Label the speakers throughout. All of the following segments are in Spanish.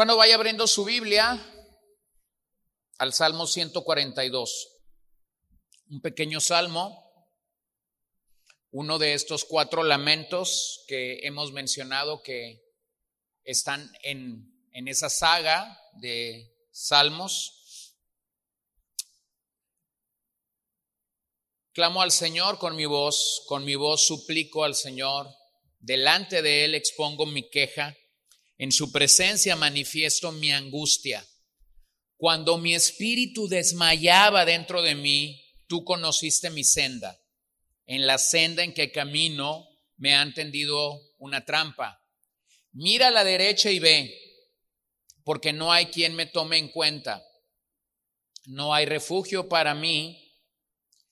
Speaker 1: Bueno, vaya abriendo su Biblia al Salmo 142, un pequeño salmo, uno de estos cuatro lamentos que hemos mencionado que están en, en esa saga de salmos. Clamo al Señor con mi voz, con mi voz suplico al Señor, delante de Él expongo mi queja, en su presencia manifiesto mi angustia. Cuando mi espíritu desmayaba dentro de mí, tú conociste mi senda. En la senda en que camino me han tendido una trampa. Mira a la derecha y ve, porque no hay quien me tome en cuenta. No hay refugio para mí,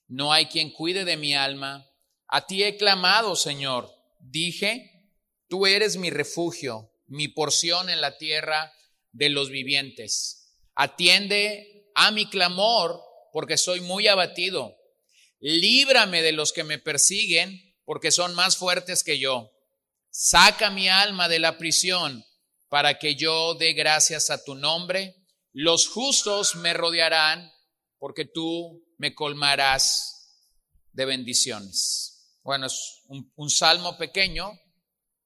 Speaker 1: no hay quien cuide de mi alma. A ti he clamado, Señor. Dije, tú eres mi refugio, mi porción en la tierra de los vivientes. Atiende a mi clamor, porque soy muy abatido. Líbrame de los que me persiguen, porque son más fuertes que yo. Saca mi alma de la prisión para que yo dé gracias a tu nombre. Los justos me rodearán porque tú me colmarás de bendiciones. Bueno, es un, un, salmo pequeño,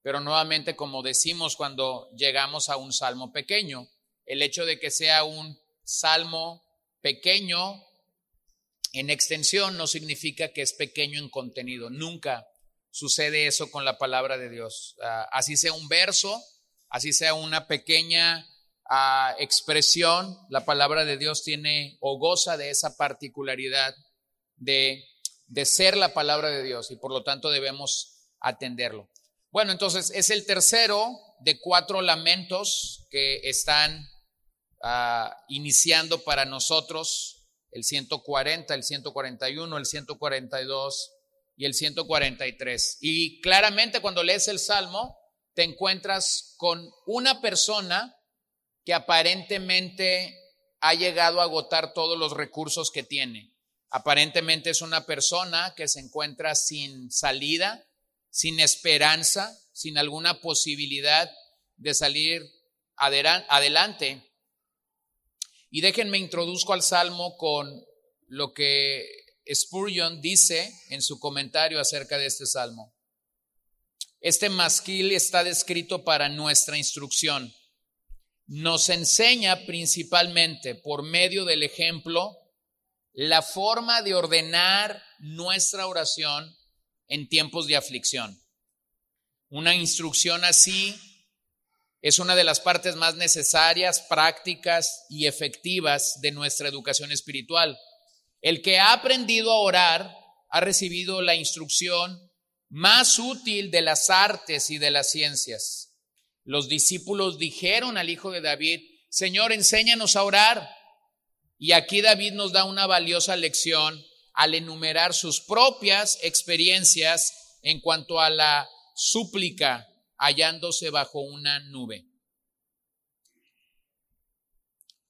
Speaker 1: pero nuevamente como decimos cuando llegamos a un salmo pequeño, el hecho de que sea un salmo pequeño en extensión no significa que es pequeño en contenido. Nunca sucede eso con la palabra de Dios. Uh, así sea un verso, así sea una pequeña uh, expresión, la palabra de Dios tiene o goza de esa particularidad de, de ser la palabra de Dios y por lo tanto debemos atenderlo. Bueno, entonces es el tercero de cuatro lamentos que están uh, iniciando para nosotros, el 140, el 141, el 142 y el 143. Y claramente cuando lees el Salmo, te encuentras con una persona que aparentemente ha llegado a agotar todos los recursos que tiene. Aparentemente es una persona que se encuentra sin salida, sin esperanza, sin alguna posibilidad de salir adelante. Y déjenme introduzco al Salmo con lo que Spurgeon dice en su comentario acerca de este salmo. Este masquil está descrito para nuestra instrucción. Nos enseña principalmente por medio del ejemplo la forma de ordenar nuestra oración en tiempos de aflicción. Una instrucción así es una de las partes más necesarias, prácticas y efectivas de nuestra educación espiritual. El que ha aprendido a orar ha recibido la instrucción más útil de las artes y de las ciencias. Los discípulos dijeron al hijo de David, Señor, enséñanos a orar. Y aquí David nos da una valiosa lección al enumerar sus propias experiencias en cuanto a la súplica hallándose bajo una nube.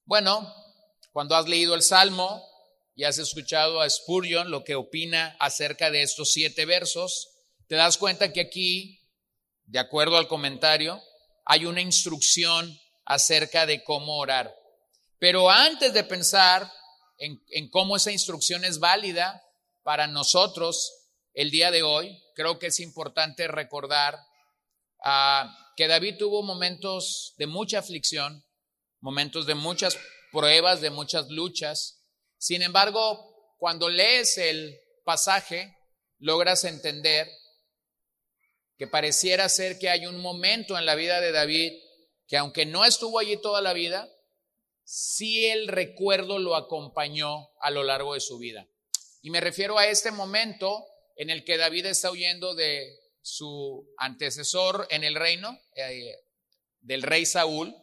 Speaker 1: Bueno, cuando has leído el Salmo, y has escuchado a Spurgeon lo que opina acerca de estos siete versos, te das cuenta que aquí, de acuerdo al comentario, hay una instrucción acerca de cómo orar. Pero antes de pensar en, cómo esa instrucción es válida para nosotros el día de hoy, creo que es importante recordar uh, que David tuvo momentos de mucha aflicción, momentos de muchas pruebas, de muchas luchas, sin embargo, cuando lees el pasaje, logras entender que pareciera ser que hay un momento en la vida de David que aunque no estuvo allí toda la vida, sí el recuerdo lo acompañó a lo largo de su vida. Y me refiero a este momento en el que David está huyendo de su antecesor en el reino, eh, del rey Saúl,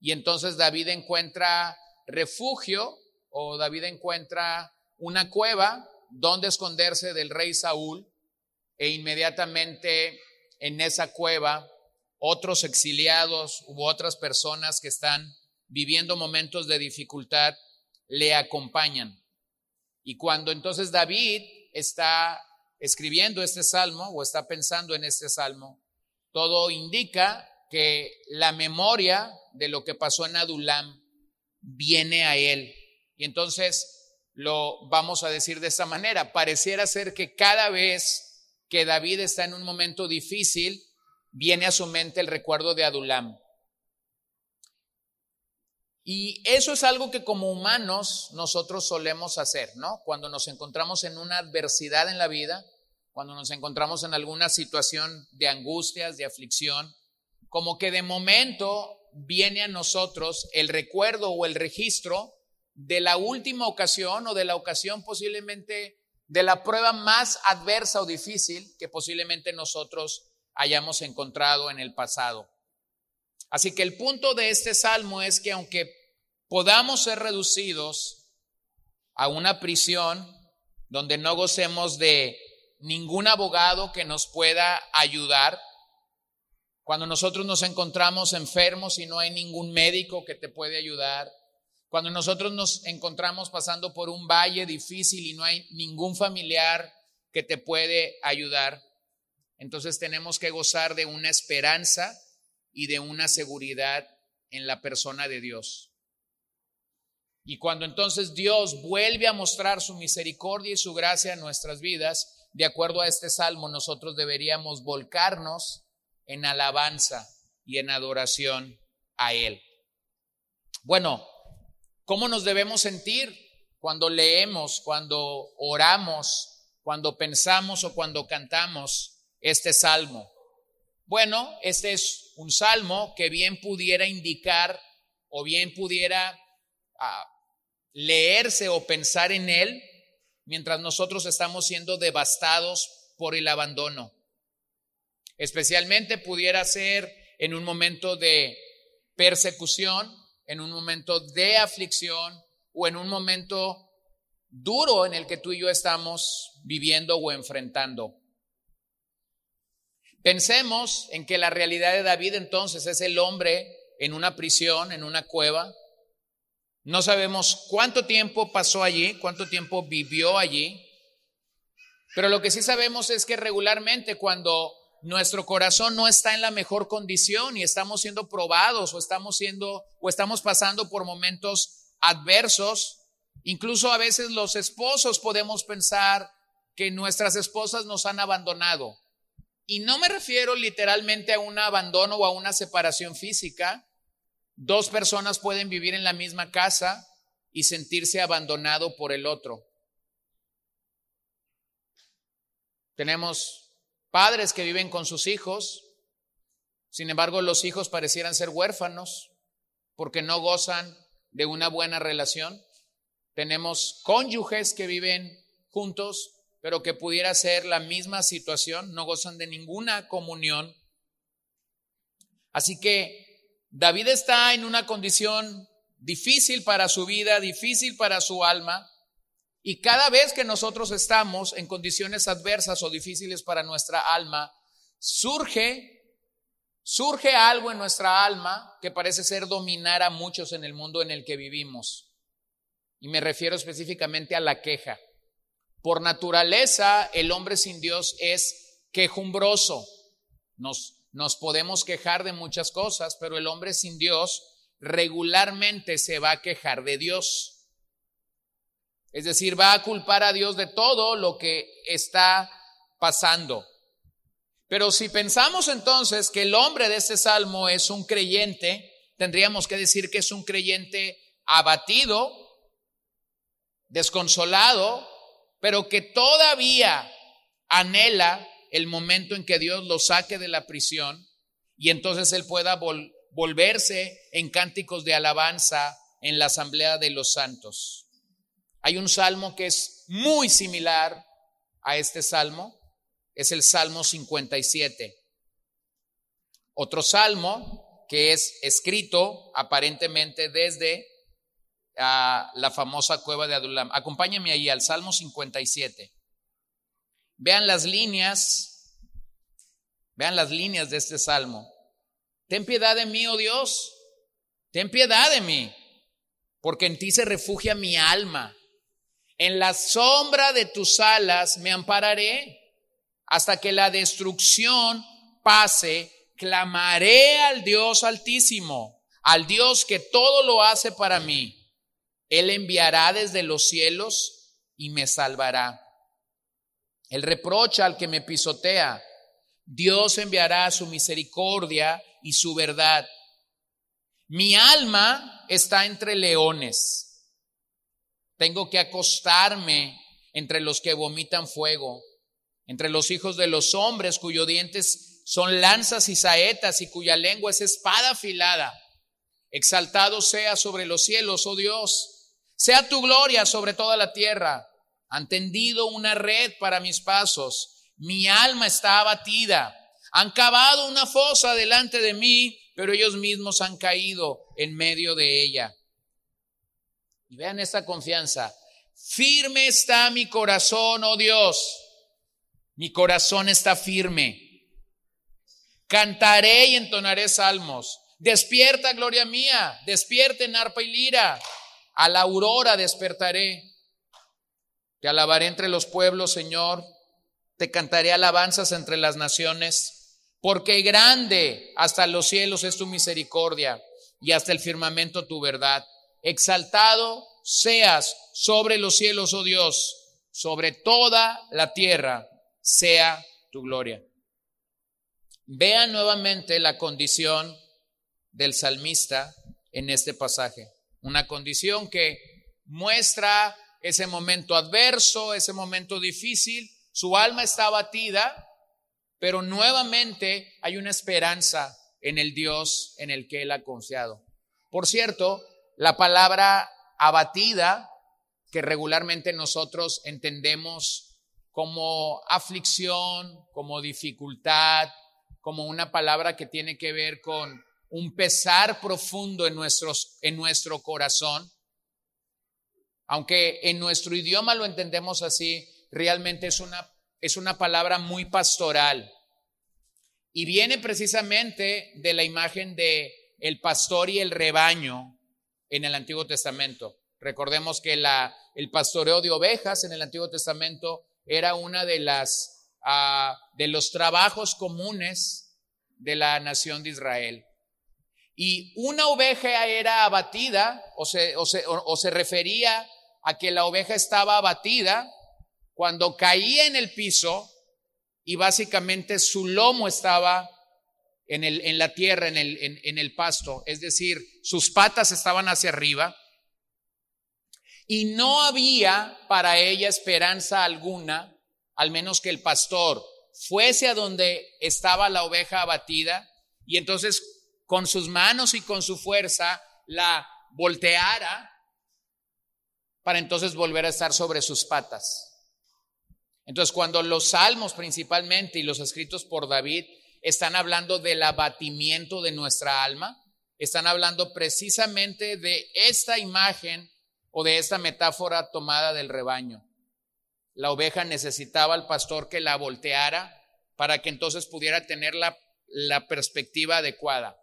Speaker 1: y entonces David encuentra refugio o David encuentra una cueva donde esconderse del rey Saúl e inmediatamente en esa cueva otros exiliados u otras personas que están viviendo momentos de dificultad le acompañan. Y cuando entonces David está escribiendo este salmo o está pensando en este salmo, todo indica que la memoria de lo que pasó en Adulam viene a él. Y entonces lo vamos a decir de esta manera. Pareciera ser que cada vez que David está en un momento difícil, viene a su mente el recuerdo de Adulam. Y eso es algo que como humanos nosotros solemos hacer, ¿no? Cuando nos encontramos en una adversidad en la vida, cuando nos encontramos en alguna situación de angustias, de aflicción, como que de momento viene a nosotros el recuerdo o el registro de la última ocasión o de la ocasión posiblemente de la prueba más adversa o difícil que posiblemente nosotros hayamos encontrado en el pasado. Así que el punto de este salmo es que aunque podamos ser reducidos a una prisión donde no gocemos de ningún abogado que nos pueda ayudar, cuando nosotros nos encontramos enfermos y no hay ningún médico que te puede ayudar, cuando nosotros nos encontramos pasando por un valle difícil y no hay ningún familiar que te puede ayudar, entonces tenemos que gozar de una esperanza y de una seguridad en la persona de Dios. Y cuando entonces Dios vuelve a mostrar su misericordia y su gracia en nuestras vidas, de acuerdo a este salmo, nosotros deberíamos volcarnos en alabanza y en adoración a Él. Bueno, ¿cómo nos debemos sentir cuando leemos, cuando oramos, cuando pensamos o cuando cantamos este salmo? Bueno, este es un salmo que bien pudiera indicar o bien pudiera ah, leerse o pensar en él mientras nosotros estamos siendo devastados por el abandono. Especialmente pudiera ser en un momento de persecución, en un momento de aflicción o en un momento duro en el que tú y yo estamos viviendo o enfrentando. Pensemos en que la realidad de David entonces es el hombre en una prisión, en una cueva. No sabemos cuánto tiempo pasó allí, cuánto tiempo vivió allí, pero lo que sí sabemos es que regularmente cuando nuestro corazón no está en la mejor condición y estamos siendo probados o estamos siendo o estamos pasando por momentos adversos, incluso a veces los esposos podemos pensar que nuestras esposas nos han abandonado y no me refiero literalmente a un abandono o a una separación física. Dos personas pueden vivir en la misma casa y sentirse abandonado por el otro. Tenemos padres que viven con sus hijos, sin embargo los hijos parecieran ser huérfanos porque no gozan de una buena relación. Tenemos cónyuges que viven juntos pero que pudiera ser la misma situación, no gozan de ninguna comunión. Así que David está en una condición difícil para su vida, difícil para su alma, y cada vez que nosotros estamos en condiciones adversas o difíciles para nuestra alma, surge, surge algo en nuestra alma que parece ser dominar a muchos en el mundo en el que vivimos. Y me refiero específicamente a la queja. Por naturaleza, el hombre sin Dios es quejumbroso. Nos, podemos quejar de muchas cosas, pero el hombre sin Dios regularmente se va a quejar de Dios. Es decir, va a culpar a Dios de todo lo que está pasando. Pero si pensamos entonces que el hombre de este salmo es un creyente, tendríamos que decir que es un creyente abatido, desconsolado, pero que todavía anhela el momento en que Dios lo saque de la prisión y entonces él pueda volverse en cánticos de alabanza en la asamblea de los santos. Hay un salmo que es muy similar a este salmo, es el Salmo 57. Otro salmo que es escrito aparentemente desde a la famosa cueva de Adulam. Acompáñenme ahí al Salmo 57. Vean las líneas, vean las líneas de este salmo. Ten piedad de mí, oh Dios, ten piedad de mí, porque en ti se refugia mi alma. En la sombra de tus alas me ampararé hasta que la destrucción pase clamaré al Dios altísimo, al Dios que todo lo hace para mí. Él enviará desde los cielos y me salvará. Él reprocha al que me pisotea. Dios enviará su misericordia y su verdad. Mi alma está entre leones. Tengo que acostarme entre los que vomitan fuego, entre los hijos de los hombres cuyos dientes son lanzas y saetas y cuya lengua es espada afilada. Exaltado sea sobre los cielos, oh Dios. Sea tu gloria sobre toda la tierra. Han tendido una red para mis pasos. Mi alma está abatida. Han cavado una fosa delante de mí, pero ellos mismos han caído en medio de ella. Y vean esta confianza. Firme está mi corazón, oh Dios. Mi corazón está firme. Cantaré y entonaré salmos. Despierta, gloria mía. Despierten arpa y lira. A la aurora despertaré. Te alabaré entre los pueblos, Señor. Te cantaré alabanzas entre las naciones. Porque grande hasta los cielos es tu misericordia y hasta el firmamento tu verdad. Exaltado seas sobre los cielos, oh Dios, sobre toda la tierra sea tu gloria. Vean nuevamente la condición del salmista en este pasaje. Una condición que muestra ese momento adverso, ese momento difícil. Su alma está abatida, pero nuevamente hay una esperanza en el Dios en el que él ha confiado. Por cierto, la palabra abatida, que regularmente nosotros entendemos como aflicción, como dificultad, como una palabra que tiene que ver con un pesar profundo en, nuestros, en nuestro corazón. Aunque en nuestro idioma lo entendemos así, realmente es una, es una palabra muy pastoral. Y viene precisamente de la imagen de el pastor y el rebaño en el Antiguo Testamento. Recordemos que el pastoreo de ovejas en el Antiguo Testamento era una de las ah, de los trabajos comunes de la nación de Israel. Y una oveja era abatida o se, o se, o se refería a que la oveja estaba abatida cuando caía en el piso y básicamente su lomo estaba en, el, en la tierra, en el, en, el pasto, es decir, sus patas estaban hacia arriba y no había para ella esperanza alguna, al menos que el pastor fuese a donde estaba la oveja abatida y entonces con sus manos y con su fuerza la volteara para entonces volver a estar sobre sus patas. Entonces, cuando los salmos principalmente y los escritos por David están hablando del abatimiento de nuestra alma, están hablando precisamente de esta imagen o de esta metáfora tomada del rebaño. La oveja necesitaba al pastor que la volteara para que entonces pudiera tener la, la perspectiva adecuada.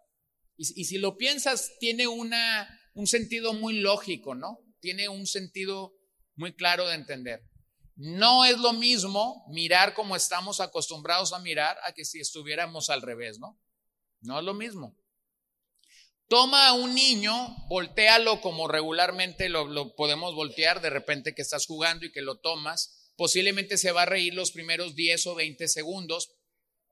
Speaker 1: Y, si lo piensas, tiene una, un sentido muy lógico, ¿no? Tiene un sentido muy claro de entender. No es lo mismo mirar como estamos acostumbrados a mirar a que si estuviéramos al revés, ¿no? No es lo mismo. Toma a un niño, voltealo como regularmente lo, podemos voltear de repente que estás jugando y que lo tomas. Posiblemente se va a reír los primeros 10 o 20 segundos,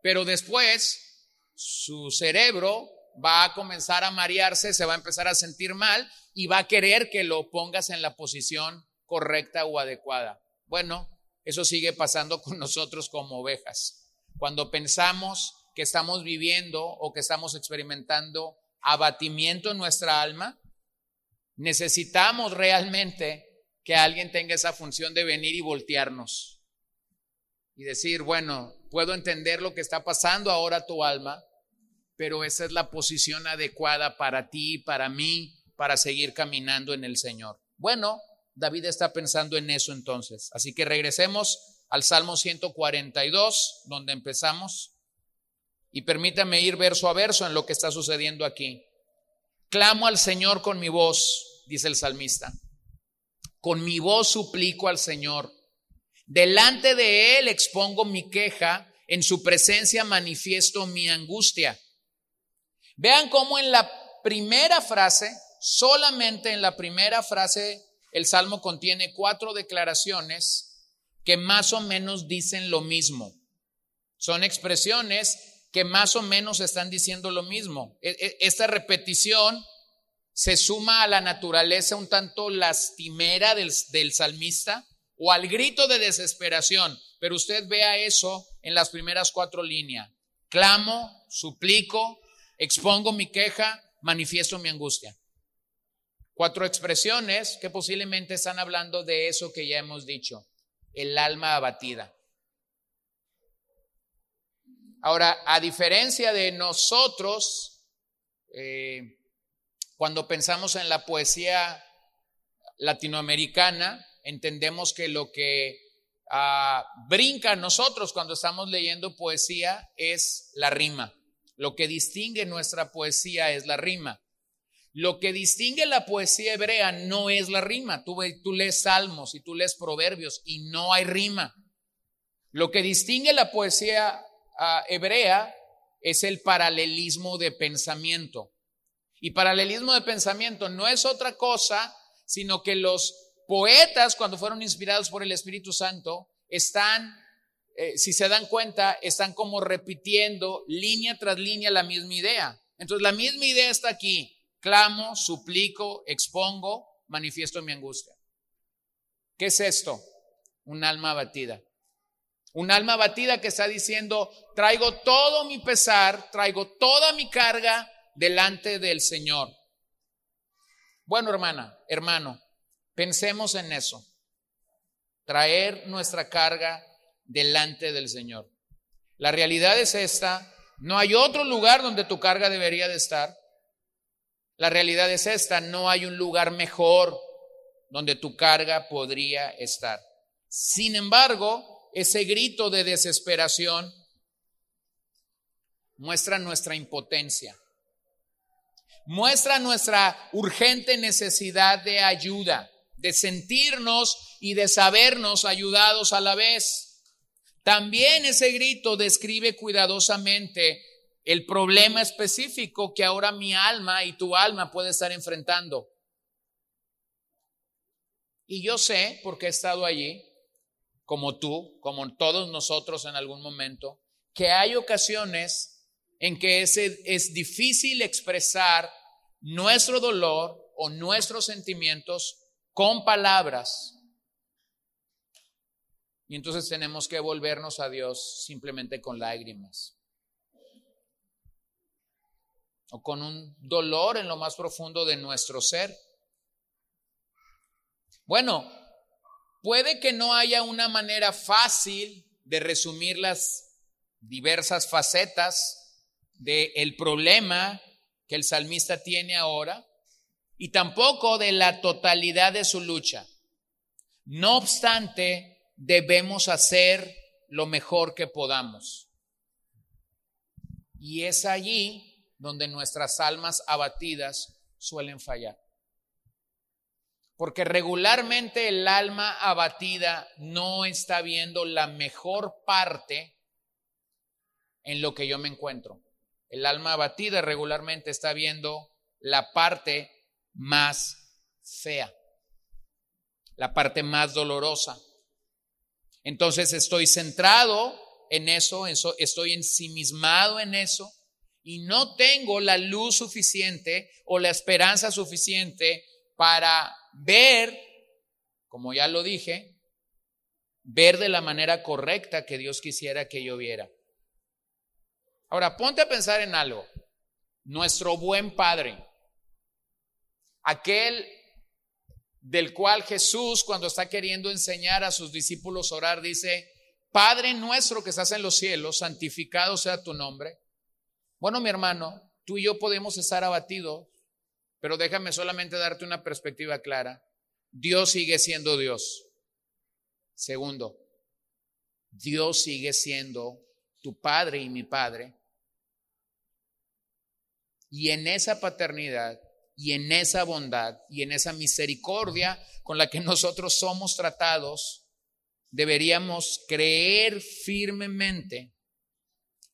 Speaker 1: pero después su cerebro va a comenzar a marearse, se va a empezar a sentir mal y va a querer que lo pongas en la posición correcta o adecuada. Bueno, eso sigue pasando con nosotros como ovejas. Cuando pensamos que estamos viviendo o que estamos experimentando abatimiento en nuestra alma, necesitamos realmente que alguien tenga esa función de venir y voltearnos y decir, bueno, puedo entender lo que está pasando ahora tu alma, pero esa es la posición adecuada para ti, para mí, para seguir caminando en el Señor. Bueno, David está pensando en eso entonces. Así que regresemos al Salmo 142, donde empezamos, y permítame ir verso a verso en lo que está sucediendo aquí. Clamo al Señor con mi voz, dice el salmista. Con mi voz suplico al Señor. Delante de Él expongo mi queja, en su presencia manifiesto mi angustia. Vean cómo en la primera frase, solamente en la primera frase, el Salmo contiene cuatro declaraciones que más o menos dicen lo mismo. Son expresiones que más o menos están diciendo lo mismo. E, e, esta repetición se suma a la naturaleza un tanto lastimera del, del salmista o al grito de desesperación. Pero usted vea eso en las primeras cuatro líneas. Clamo, suplico, expongo mi queja, manifiesto mi angustia. Cuatro expresiones que posiblemente están hablando de eso que ya hemos dicho, el alma abatida. Ahora, a diferencia de nosotros, eh, cuando pensamos en la poesía latinoamericana, entendemos que lo que ah, brinca a nosotros cuando estamos leyendo poesía es la rima. Lo que distingue nuestra poesía es la rima. Lo que distingue la poesía hebrea no es la rima. Tú, tú lees salmos y tú lees proverbios y no hay rima. Lo que distingue la poesía ah, hebrea es el paralelismo de pensamiento. Y paralelismo de pensamiento no es otra cosa, sino que los poetas, cuando fueron inspirados por el Espíritu Santo, están, eh, si se dan cuenta, están como repitiendo línea tras línea la misma idea. Entonces, la misma idea está aquí clamo, suplico, expongo, manifiesto mi angustia. ¿Qué es esto? Un alma abatida. Un alma abatida que está diciendo, traigo todo mi pesar, traigo toda mi carga delante del Señor. Bueno, hermana, hermano, pensemos en eso. Traer nuestra carga delante del Señor. La realidad es esta, no hay otro lugar donde tu carga debería de estar. La realidad es esta, no hay un lugar mejor donde tu carga podría estar. Sin embargo, ese grito de desesperación muestra nuestra impotencia, muestra nuestra urgente necesidad de ayuda, de sentirnos y de sabernos ayudados a la vez. También ese grito describe cuidadosamente el problema específico que ahora mi alma y tu alma puede estar enfrentando. Y yo sé, porque he estado allí, como tú, como todos nosotros en algún momento, que hay ocasiones en que es, es difícil expresar nuestro dolor o nuestros sentimientos con palabras. Y entonces tenemos que volvernos a Dios simplemente con lágrimas o con un dolor en lo más profundo de nuestro ser. Bueno, puede que no haya una manera fácil de resumir las diversas facetas del problema que el salmista tiene ahora y tampoco de la totalidad de su lucha. No obstante, debemos hacer lo mejor que podamos. Y es allí donde nuestras almas abatidas suelen fallar. Porque regularmente el alma abatida no está viendo la mejor parte en lo que yo me encuentro. El alma abatida regularmente está viendo la parte más fea, la parte más dolorosa. Entonces estoy centrado en eso, estoy ensimismado en eso y no tengo la luz suficiente o la esperanza suficiente para ver, como ya lo dije, ver de la manera correcta que Dios quisiera que yo viera. Ahora, ponte a pensar en algo. Nuestro buen Padre, aquel del cual Jesús cuando está queriendo enseñar a sus discípulos a orar dice, Padre nuestro que estás en los cielos, santificado sea tu nombre. Bueno, mi hermano, tú y yo podemos estar abatidos, pero déjame solamente darte una perspectiva clara. Dios sigue siendo Dios. Segundo, Dios sigue siendo tu Padre y mi Padre. Y en esa paternidad y en esa bondad y en esa misericordia con la que nosotros somos tratados, deberíamos creer firmemente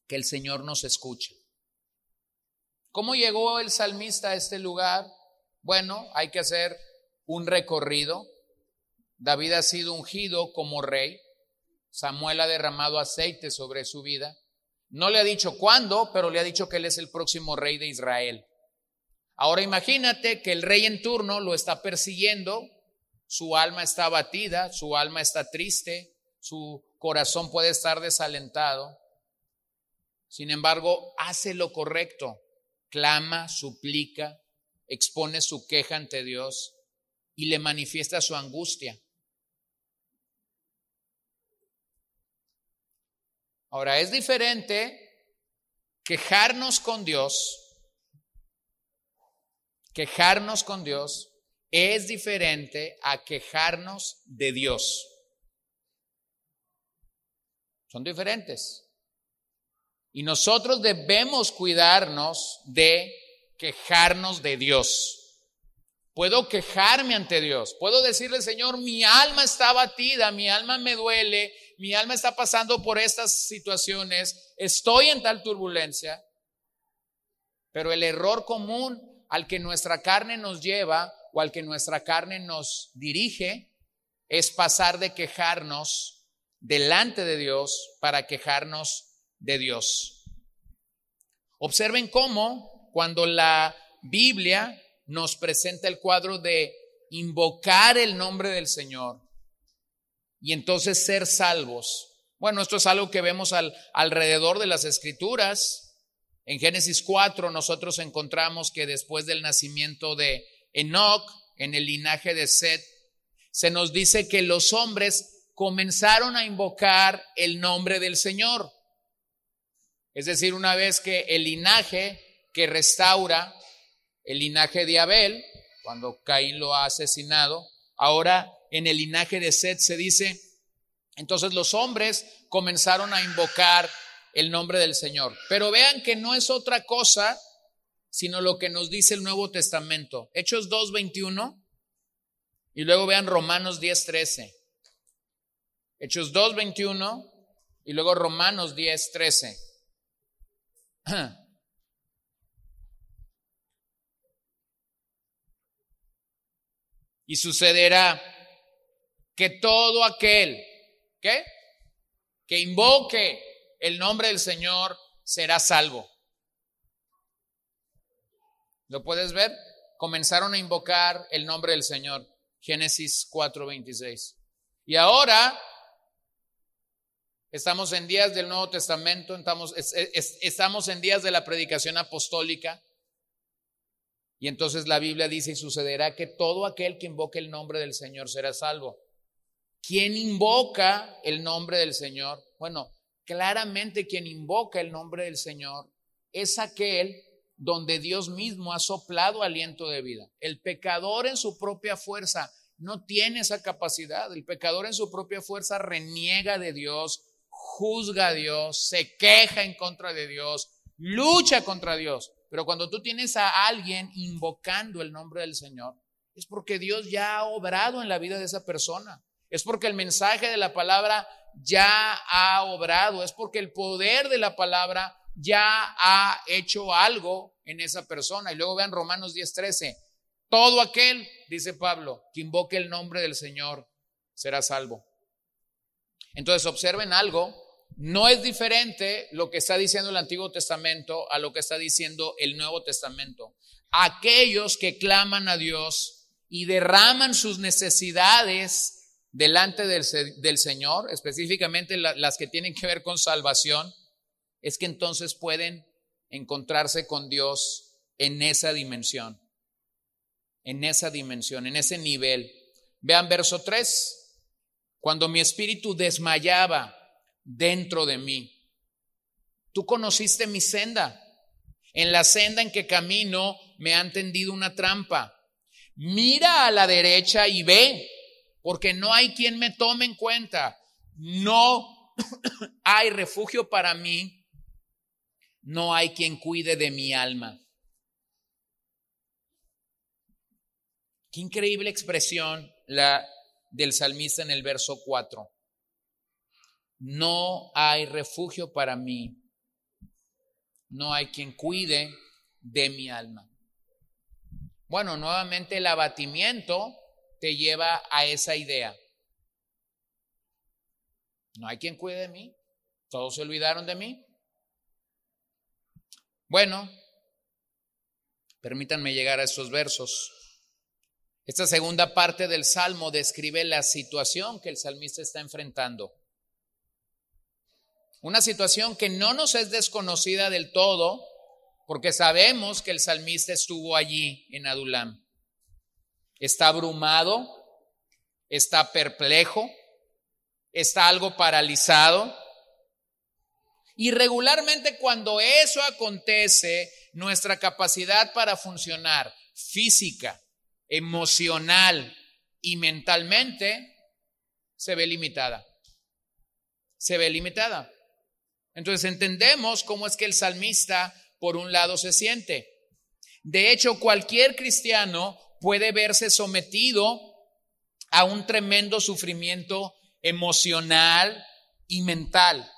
Speaker 1: que el Señor nos escucha ¿Cómo llegó el salmista a este lugar? Bueno, hay que hacer un recorrido. David ha sido ungido como rey. Samuel ha derramado aceite sobre su vida. No le ha dicho cuándo, pero le ha dicho que él es el próximo rey de Israel. Ahora imagínate que el rey en turno lo está persiguiendo, su alma está abatida, su alma está triste, su corazón puede estar desalentado. Sin embargo, hace lo correcto, clama, suplica, expone su queja ante Dios y le manifiesta su angustia. Ahora, es diferente quejarnos con Dios, quejarnos con Dios es diferente a quejarnos de Dios. Son diferentes. Y nosotros debemos cuidarnos de quejarnos de Dios. Puedo quejarme ante Dios. Puedo decirle, Señor, mi alma está abatida, mi alma me duele, mi alma está pasando por estas situaciones, estoy en tal turbulencia. Pero el error común al que nuestra carne nos lleva o al que nuestra carne nos dirige es pasar de quejarnos delante de Dios para quejarnos de Dios. Observen cómo cuando la Biblia nos presenta el cuadro de invocar el nombre del Señor y entonces ser salvos. Bueno, esto es algo que vemos al, alrededor de las escrituras. En Génesis 4 nosotros encontramos que después del nacimiento de Enoch, en el linaje de Seth, se nos dice que los hombres comenzaron a invocar el nombre del Señor. Es decir, una vez que el linaje que restaura el linaje de Abel, cuando Caín lo ha asesinado. Ahora en el linaje de Seth se dice, entonces los hombres comenzaron a invocar el nombre del Señor. Pero vean que no es otra cosa sino lo que nos dice el Nuevo Testamento. Hechos 2.21 y luego vean Romanos 10.13. Hechos 2.21 y luego Romanos 10.13. Y sucederá que todo aquel, ¿qué? Que invoque el nombre del Señor será salvo. ¿Lo puedes ver? Comenzaron a invocar el nombre del Señor. Génesis 4:26. Y ahora estamos en días del Nuevo Testamento, estamos, estamos en días de la predicación apostólica. Y entonces la Biblia dice, y sucederá que todo aquel que invoque el nombre del Señor será salvo. ¿Quién invoca el nombre del Señor? Bueno, claramente quien invoca el nombre del Señor es aquel donde Dios mismo ha soplado aliento de vida. El pecador en su propia fuerza no tiene esa capacidad. El pecador en su propia fuerza reniega de Dios, juzga a Dios, se queja en contra de Dios, lucha contra Dios. Pero cuando tú tienes a alguien invocando el nombre del Señor, es porque Dios ya ha obrado en la vida de esa persona. Es porque el mensaje de la palabra ya ha obrado. Es porque el poder de la palabra ya ha hecho algo en esa persona. Y luego vean Romanos 10:13. Todo aquel, dice Pablo, que invoque el nombre del Señor será salvo. Entonces observen algo no es diferente lo que está diciendo el Antiguo Testamento a lo que está diciendo el Nuevo Testamento. Aquellos que claman a Dios y derraman sus necesidades delante del, Señor, específicamente las que tienen que ver con salvación, es que entonces pueden encontrarse con Dios en esa dimensión, en esa dimensión, en ese nivel. Vean verso 3, cuando mi espíritu desmayaba, dentro de mí. Tú conociste mi senda. En la senda en que camino me han tendido una trampa. Mira a la derecha y ve, porque no hay quien me tome en cuenta. No hay refugio para mí. No hay quien cuide de mi alma. Qué increíble expresión la del salmista en el verso 4 no hay refugio para mí, no hay quien cuide de mi alma. Bueno, nuevamente el abatimiento te lleva a esa idea. No hay quien cuide de mí. Todos se olvidaron de mí. Bueno, permítanme llegar a estos versos. Esta segunda parte del Salmo describe la situación que el salmista está enfrentando. Una situación que no nos es desconocida del todo, porque sabemos que el salmista estuvo allí en Adulam. Está abrumado, está perplejo, está algo paralizado. Y regularmente cuando eso acontece, nuestra capacidad para funcionar física, emocional y mentalmente se ve limitada. Se ve limitada. Entonces entendemos cómo es que el salmista por un lado se siente. De hecho, cualquier cristiano puede verse sometido a un tremendo sufrimiento emocional y mental.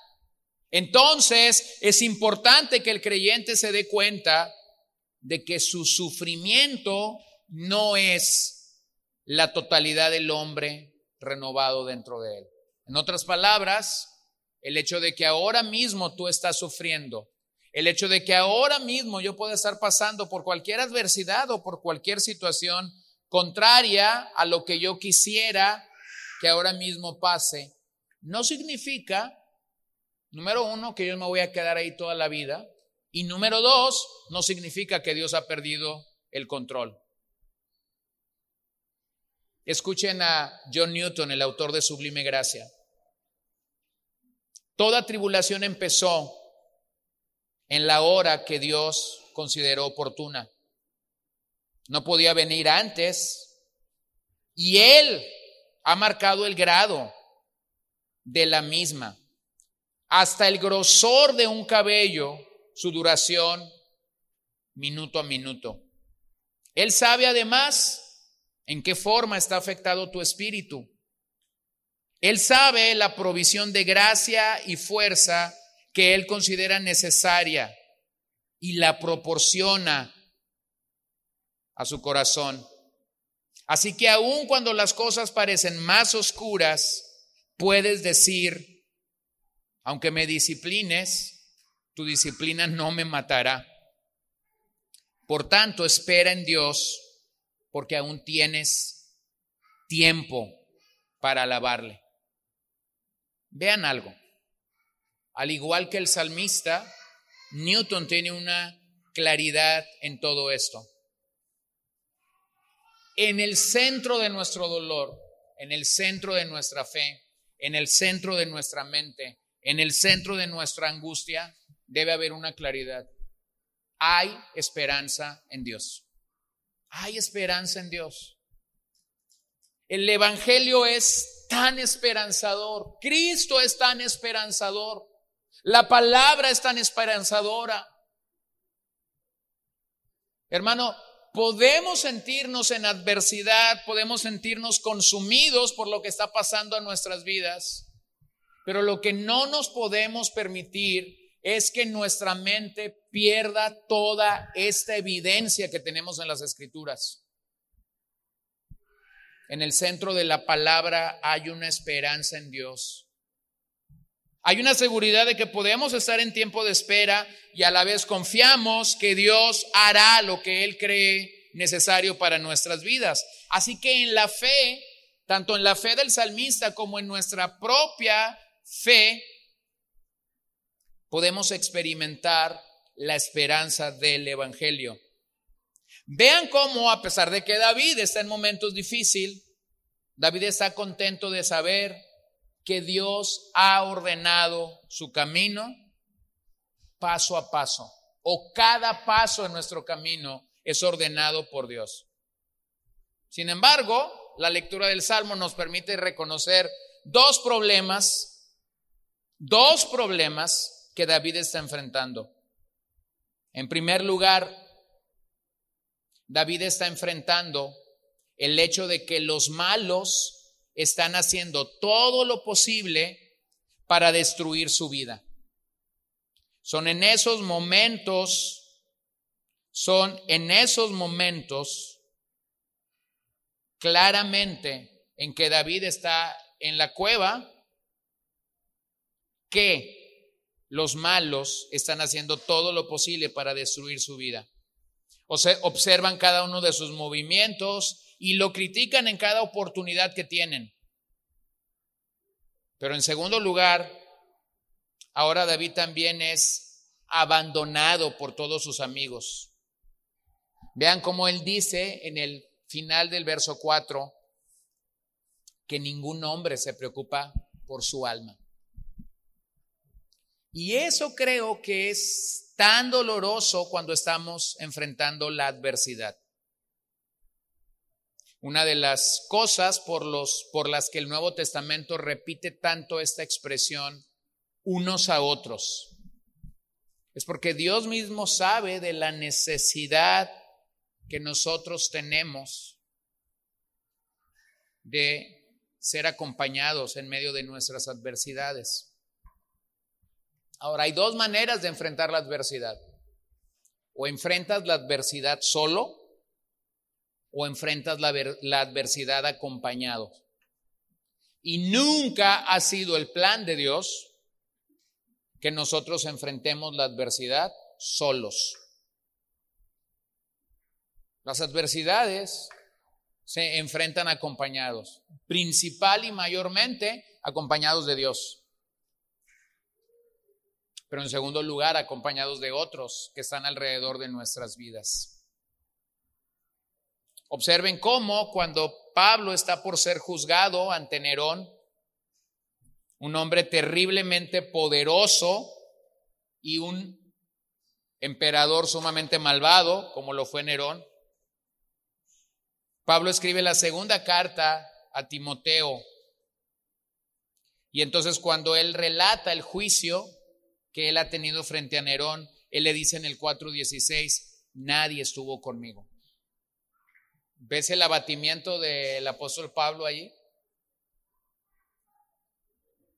Speaker 1: Entonces, es importante que el creyente se dé cuenta de que su sufrimiento no es la totalidad del hombre renovado dentro de él. En otras palabras, el hecho de que ahora mismo tú estás sufriendo el hecho de que ahora mismo yo pueda estar pasando por cualquier adversidad o por cualquier situación contraria a lo que yo quisiera que ahora mismo pase, no significa, número uno, que yo me voy a quedar ahí toda la vida. Y número dos, no significa que Dios ha perdido el control. Escuchen a John Newton, el autor de Sublime Gracia. Toda tribulación empezó en la hora que Dios consideró oportuna. No podía venir antes y Él ha marcado el grado de la misma. Hasta el grosor de un cabello, su duración minuto a minuto. Él sabe además en qué forma está afectado tu espíritu. Él sabe la provisión de gracia y fuerza que Él considera necesaria y la proporciona a su corazón. Así que aun cuando las cosas parecen más oscuras, puedes decir, aunque me disciplines, tu disciplina no me matará. Por tanto, espera en Dios, porque aún tienes tiempo para alabarle. Vean algo. Al igual que el salmista, Newton tiene una claridad en todo esto. En el centro de nuestro dolor, en el centro de nuestra fe, en el centro de nuestra mente, en el centro de nuestra angustia, debe haber una claridad. Hay esperanza en Dios. Hay esperanza en Dios. El Evangelio es tan esperanzador. Cristo es tan esperanzador. La palabra es tan esperanzadora. Hermano, podemos sentirnos en adversidad, podemos sentirnos consumidos por lo que está pasando en nuestras vidas, pero lo que no nos podemos permitir es que nuestra mente pierda toda esta evidencia que tenemos en las escrituras. En el centro de la palabra hay una esperanza en Dios. Hay una seguridad de que podemos estar en tiempo de espera y a la vez confiamos que Dios hará lo que Él cree necesario para nuestras vidas. Así que en la fe, tanto en la fe del salmista como en nuestra propia fe, podemos experimentar la esperanza del Evangelio. Vean cómo, a pesar de que David está en momentos difíciles, David está contento de saber que Dios ha ordenado su camino paso a paso, o cada paso en nuestro camino es ordenado por Dios. Sin embargo, la lectura del Salmo nos permite reconocer dos problemas, dos problemas que David está enfrentando. En primer lugar, David está enfrentando el hecho de que los malos están haciendo todo lo posible para destruir su vida. Son en esos momentos son en esos momentos claramente en que David está en la cueva que los malos están haciendo todo lo posible para destruir su vida. O sea, observan cada uno de sus movimientos y lo critican en cada oportunidad que tienen. Pero en segundo lugar, ahora David también es abandonado por todos sus amigos. Vean cómo él dice en el final del verso 4 que ningún hombre se preocupa por su alma. Y eso creo que es tan doloroso cuando estamos enfrentando la adversidad. Una de las cosas por, las que el Nuevo Testamento repite tanto esta expresión unos a otros es porque Dios mismo sabe de la necesidad que nosotros tenemos de ser acompañados en medio de nuestras adversidades. Ahora, hay dos maneras de enfrentar la adversidad. O enfrentas la adversidad solo o enfrentas la, adversidad acompañado. Y nunca ha sido el plan de Dios que nosotros enfrentemos la adversidad solos. Las adversidades se enfrentan acompañados, principal y mayormente acompañados de Dios pero en segundo lugar acompañados de otros que están alrededor de nuestras vidas. Observen cómo cuando Pablo está por ser juzgado ante Nerón, un hombre terriblemente poderoso y un emperador sumamente malvado, como lo fue Nerón, Pablo escribe la segunda carta a Timoteo. Y entonces cuando él relata el juicio, que él ha tenido frente a Nerón, él le dice en el 4.16, nadie estuvo conmigo. ¿Ves el abatimiento del apóstol Pablo allí?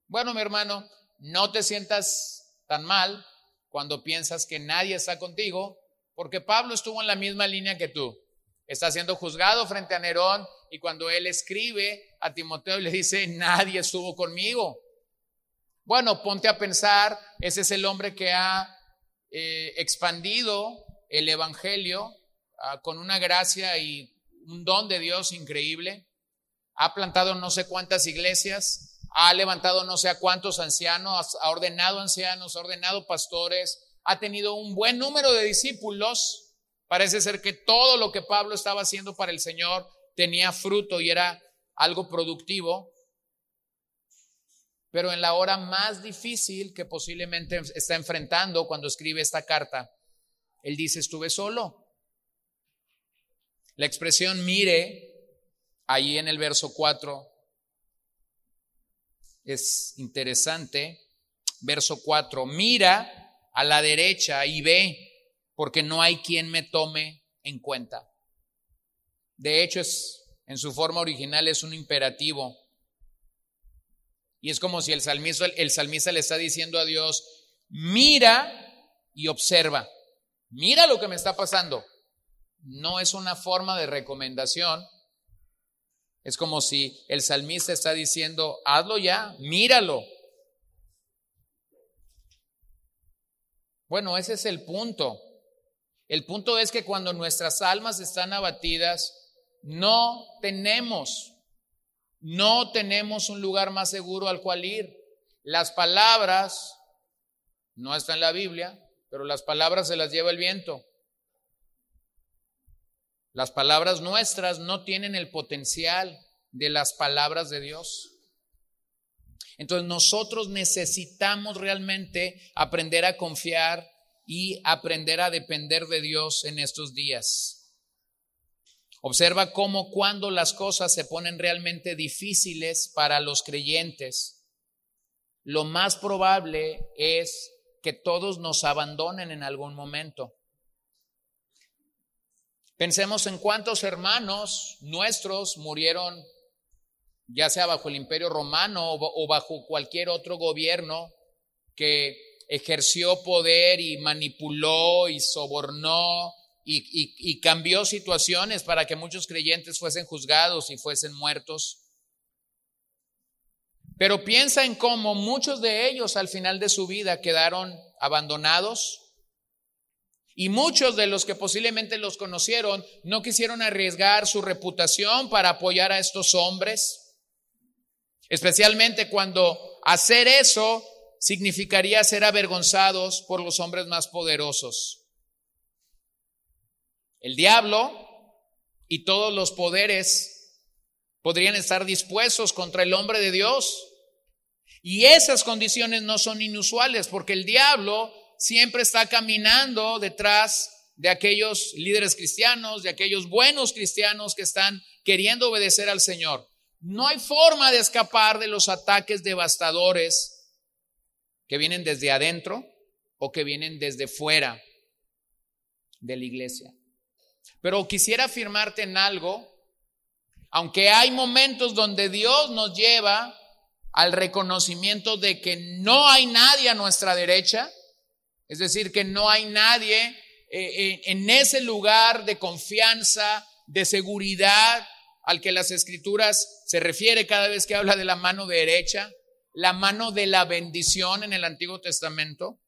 Speaker 1: Bueno, mi hermano, no te sientas tan mal cuando piensas que nadie está contigo, porque Pablo estuvo en la misma línea que tú. Está siendo juzgado frente a Nerón y cuando él escribe a Timoteo le dice, nadie estuvo conmigo. Bueno, ponte a pensar, ese es el hombre que ha eh, expandido el Evangelio ah, con una gracia y un don de Dios increíble. Ha plantado no sé cuántas iglesias, ha levantado no sé a cuántos ancianos, ha ordenado ancianos, ha ordenado pastores, ha tenido un buen número de discípulos. Parece ser que todo lo que Pablo estaba haciendo para el Señor tenía fruto y era algo productivo pero en la hora más difícil que posiblemente está enfrentando cuando escribe esta carta, él dice, estuve solo. La expresión mire, ahí en el verso 4, es interesante. Verso 4, mira a la derecha y ve, porque no hay quien me tome en cuenta. De hecho, es, en su forma original es un imperativo y es como si el salmista, el salmista le está diciendo a Dios, mira y observa, mira lo que me está pasando. No es una forma de recomendación. Es como si el salmista está diciendo, hazlo ya, míralo. Bueno, ese es el punto. El punto es que cuando nuestras almas están abatidas, no tenemos no tenemos un lugar más seguro al cual ir. Las palabras, no están en la Biblia, pero las palabras se las lleva el viento. Las palabras nuestras no tienen el potencial de las palabras de Dios. Entonces nosotros necesitamos realmente aprender a confiar y aprender a depender de Dios en estos días. Observa cómo cuando las cosas se ponen realmente difíciles para los creyentes, lo más probable es que todos nos abandonen en algún momento. Pensemos en cuántos hermanos nuestros murieron, ya sea bajo el imperio romano o bajo cualquier otro gobierno que ejerció poder y manipuló y sobornó y, cambió situaciones para que muchos creyentes fuesen juzgados y fuesen muertos. Pero piensa en cómo muchos de ellos al final de su vida quedaron abandonados y muchos de los que posiblemente los conocieron no quisieron arriesgar su reputación para apoyar a estos hombres, especialmente cuando hacer eso significaría ser avergonzados por los hombres más poderosos. El diablo y todos los poderes podrían estar dispuestos contra el hombre de Dios. Y esas condiciones no son inusuales porque el diablo siempre está caminando detrás de aquellos líderes cristianos, de aquellos buenos cristianos que están queriendo obedecer al Señor. No hay forma de escapar de los ataques devastadores que vienen desde adentro o que vienen desde fuera de la iglesia. Pero quisiera afirmarte en algo, aunque hay momentos donde Dios nos lleva al reconocimiento de que no hay nadie a nuestra derecha, es decir, que no hay nadie eh, eh, en ese lugar de confianza, de seguridad al que las escrituras se refiere cada vez que habla de la mano derecha, la mano de la bendición en el Antiguo Testamento.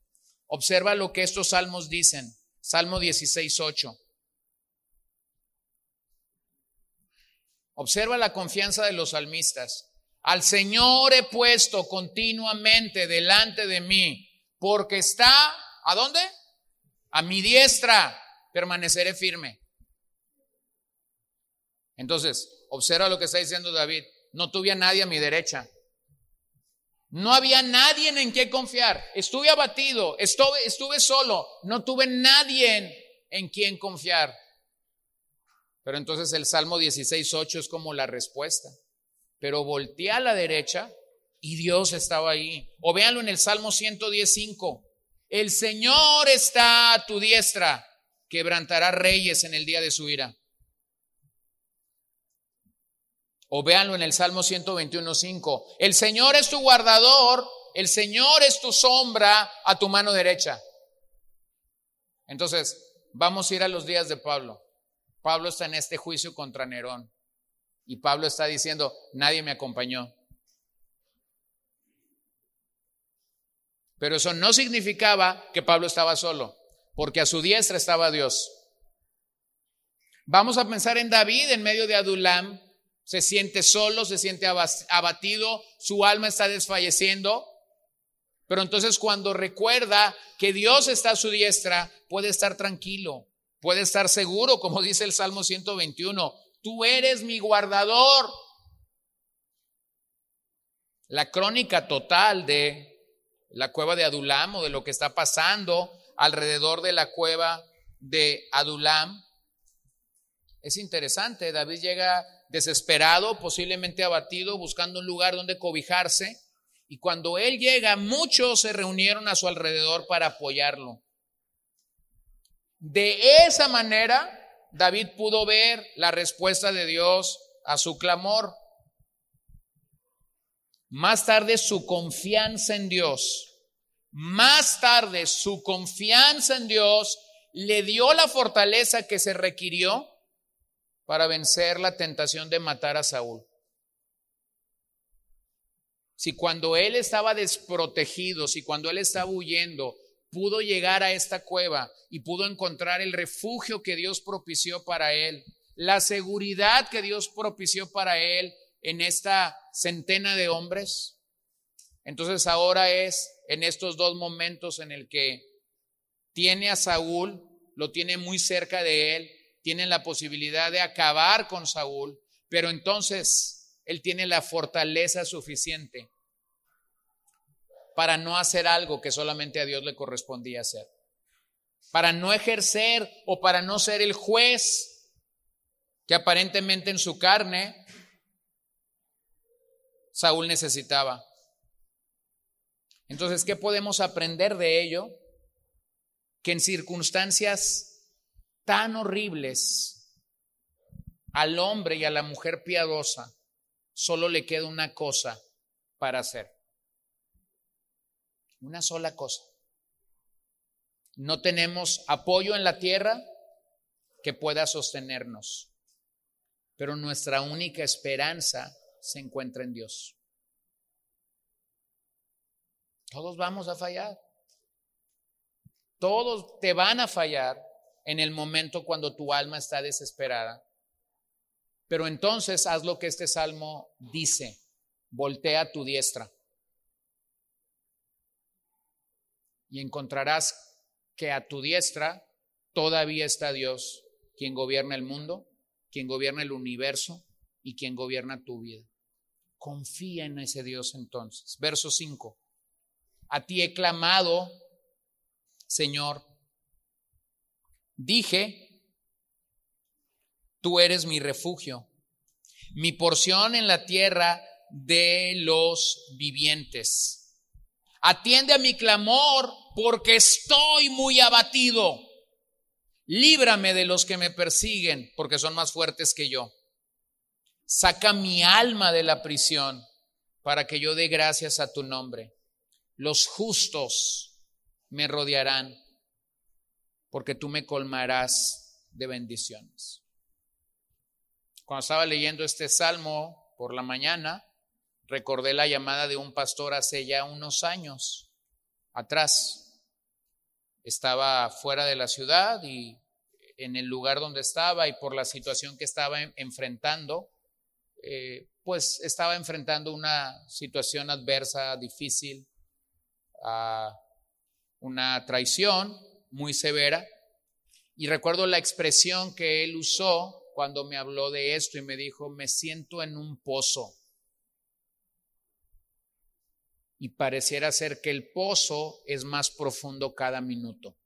Speaker 1: Observa lo que estos salmos dicen. Salmo 16, 8. Observa la confianza de los salmistas. Al Señor he puesto continuamente delante de mí, porque está, ¿a dónde? A mi diestra, permaneceré firme. Entonces, observa lo que está diciendo David. No tuve a nadie a mi derecha. No había nadie en quien confiar. Estuve abatido, estuve, solo. No tuve nadie en quien confiar. Pero entonces el Salmo 16.8 es como la respuesta. Pero volteé a la derecha y Dios estaba ahí. O véanlo en el Salmo 115. El Señor está a tu diestra, quebrantará reyes en el día de su ira. O véanlo en el Salmo 121.5. El Señor es tu guardador, el Señor es tu sombra a tu mano derecha. Entonces, vamos a ir a los días de Pablo. Pablo está en este juicio contra Nerón. Y Pablo está diciendo, nadie me acompañó. Pero eso no significaba que Pablo estaba solo, porque a su diestra estaba Dios. Vamos a pensar en David en medio de Adulam. Se siente solo, se siente abatido, su alma está desfalleciendo. Pero entonces cuando recuerda que Dios está a su diestra, puede estar tranquilo, Puede estar seguro, como dice el Salmo 121, tú eres mi guardador. La crónica total de la cueva de Adulam o de lo que está pasando alrededor de la cueva de Adulam es interesante. David llega desesperado, posiblemente abatido, buscando un lugar donde cobijarse. Y cuando él llega, muchos se reunieron a su alrededor para apoyarlo. De esa manera, David pudo ver la respuesta de Dios a su clamor. Más tarde su confianza en Dios, más tarde su confianza en Dios le dio la fortaleza que se requirió para vencer la tentación de matar a Saúl. Si cuando él estaba desprotegido, si cuando él estaba huyendo, pudo llegar a esta cueva y pudo encontrar el refugio que Dios propició para él, la seguridad que Dios propició para él en esta centena de hombres. Entonces ahora es en estos dos momentos en el que tiene a Saúl, lo tiene muy cerca de él, tiene la posibilidad de acabar con Saúl, pero entonces él tiene la fortaleza suficiente para no hacer algo que solamente a Dios le correspondía hacer. Para no ejercer o para no ser el juez que aparentemente en su carne Saúl necesitaba. Entonces, ¿qué podemos aprender de ello? Que en circunstancias tan horribles al hombre y a la mujer piadosa solo le queda una cosa para hacer. Una sola cosa. No tenemos apoyo en la tierra, que pueda sostenernos. Pero nuestra única esperanza se encuentra en Dios. Todos vamos a fallar. Todos te van a fallar en el momento cuando tu alma está desesperada. Pero entonces haz lo que este salmo dice, voltea tu diestra y encontrarás que a tu diestra todavía está Dios, quien gobierna el mundo, quien gobierna el universo y quien gobierna tu vida. Confía en ese Dios entonces. Verso 5. A ti he clamado, Señor. Dije, tú eres mi refugio, mi porción en la tierra de los vivientes. Atiende a mi clamor porque estoy muy abatido. Líbrame de los que me persiguen porque son más fuertes que yo. Saca mi alma de la prisión para que yo dé gracias a tu nombre. Los justos me rodearán porque tú me colmarás de bendiciones. Cuando estaba leyendo este salmo por la mañana, recordé la llamada de un pastor hace ya unos años atrás. Estaba fuera de la ciudad y en el lugar donde estaba y por la situación que estaba enfrentando, eh, pues estaba enfrentando una situación adversa, difícil, una traición muy severa. Y recuerdo la expresión que él usó cuando me habló de esto y me dijo, me siento en un pozo. Y pareciera ser que el pozo es más profundo cada minuto.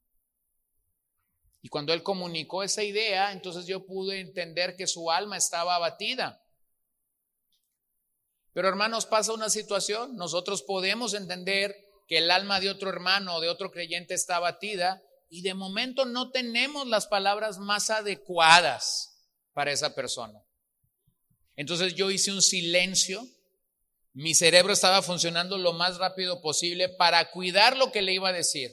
Speaker 1: Y cuando él comunicó esa idea, entonces yo pude entender que su alma estaba abatida. Pero hermanos, pasa una situación, nosotros podemos entender que el alma de otro hermano o de otro creyente está abatida y de momento no tenemos las palabras más adecuadas para esa persona. Entonces yo hice un silencio, mi cerebro estaba funcionando lo más rápido posible para cuidar lo que le iba a decir.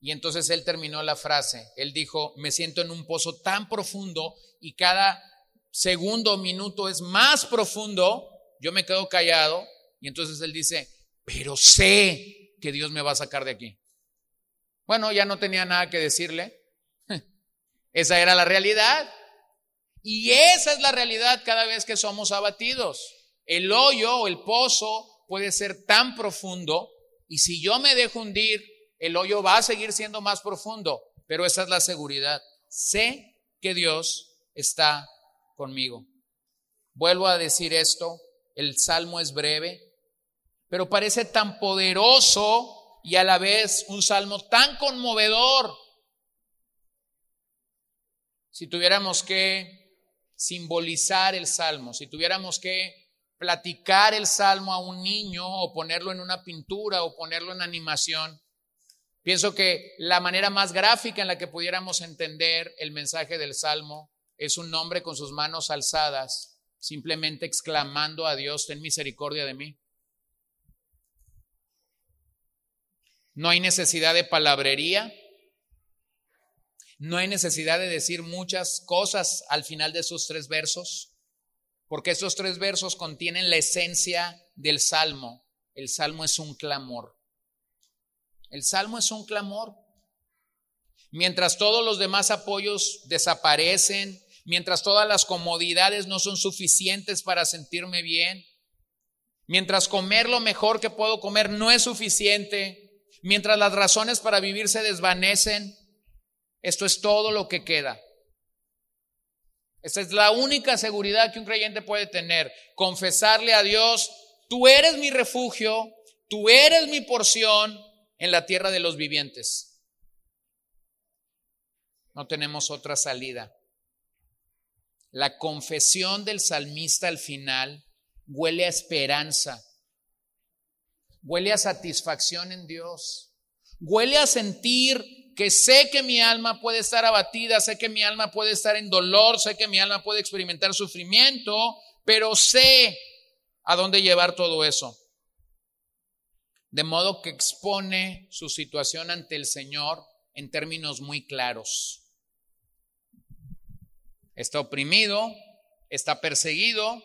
Speaker 1: Y entonces él terminó la frase. Él dijo, me siento en un pozo tan profundo y cada segundo minuto es más profundo. Yo me quedo callado y entonces él dice, pero sé que Dios me va a sacar de aquí. Bueno, ya no tenía nada que decirle. Esa era la realidad. Y esa es la realidad cada vez que somos abatidos. El hoyo o el pozo puede ser tan profundo y si yo me dejo hundir, el hoyo va a seguir siendo más profundo, pero esa es la seguridad. Sé que Dios está conmigo. Vuelvo a decir esto, el salmo es breve, pero parece tan poderoso y a la vez un salmo tan conmovedor. Si tuviéramos que simbolizar el salmo, si tuviéramos que platicar el salmo a un niño o ponerlo en una pintura o ponerlo en animación, Pienso que la manera más gráfica en la que pudiéramos entender el mensaje del Salmo es un hombre con sus manos alzadas, simplemente exclamando a Dios, ten misericordia de mí. No hay necesidad de palabrería, no hay necesidad de decir muchas cosas al final de esos tres versos, porque esos tres versos contienen la esencia del Salmo. El Salmo es un clamor. El salmo es un clamor. Mientras todos los demás apoyos desaparecen, mientras todas las comodidades no son suficientes para sentirme bien, mientras comer lo mejor que puedo comer no es suficiente, mientras las razones para vivir se desvanecen, esto es todo lo que queda. Esta es la única seguridad que un creyente puede tener, confesarle a Dios, tú eres mi refugio, tú eres mi porción, en la tierra de los vivientes. No tenemos otra salida. La confesión del salmista al final huele a esperanza, huele a satisfacción en Dios, huele a sentir que sé que mi alma puede estar abatida, sé que mi alma puede estar en dolor, sé que mi alma puede experimentar sufrimiento, pero sé a dónde llevar todo eso de modo que expone su situación ante el Señor en términos muy claros. Está oprimido, está perseguido,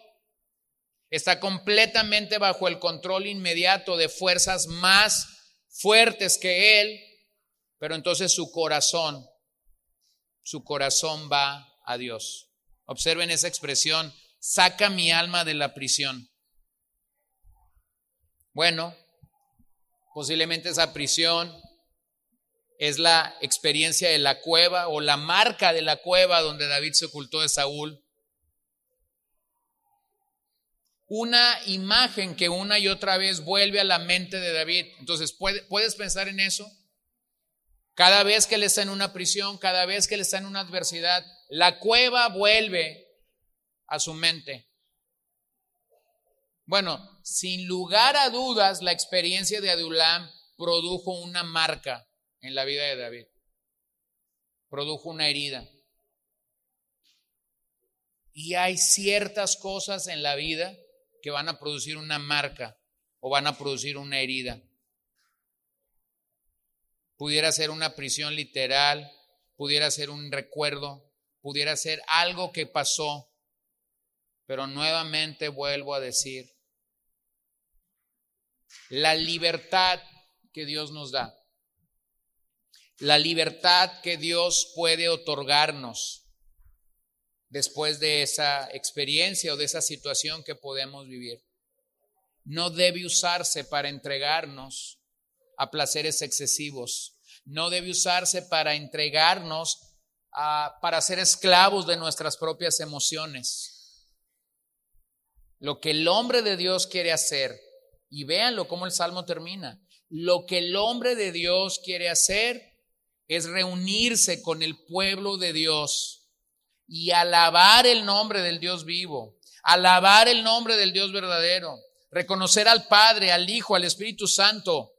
Speaker 1: está completamente bajo el control inmediato de fuerzas más fuertes que él, pero entonces su corazón, su corazón va a Dios. Observen esa expresión, saca mi alma de la prisión. Bueno, posiblemente esa prisión es la experiencia de la cueva o la marca de la cueva donde David se ocultó de Saúl. Una imagen que una y otra vez vuelve a la mente de David. Entonces, ¿puedes pensar en eso? Cada vez que él está en una prisión, cada vez que él está en una adversidad, la cueva vuelve a su mente. Bueno, sin lugar a dudas, la experiencia de Adulam produjo una marca en la vida de David. Produjo una herida. Y hay ciertas cosas en la vida que van a producir una marca o van a producir una herida. Pudiera ser una prisión literal, pudiera ser un recuerdo, pudiera ser algo que pasó, pero nuevamente vuelvo a decir, la libertad que Dios nos da la libertad que Dios puede otorgarnos después de esa experiencia o de esa situación que podemos vivir. No debe usarse para entregarnos a placeres excesivos. No debe usarse para entregarnos a, para ser esclavos de nuestras propias emociones. Lo que el hombre de Dios quiere hacer, y véanlo cómo el Salmo termina, lo que el hombre de Dios quiere hacer es reunirse con el pueblo de Dios y alabar el nombre del Dios vivo, alabar el nombre del Dios verdadero, reconocer al Padre, al Hijo, al Espíritu Santo.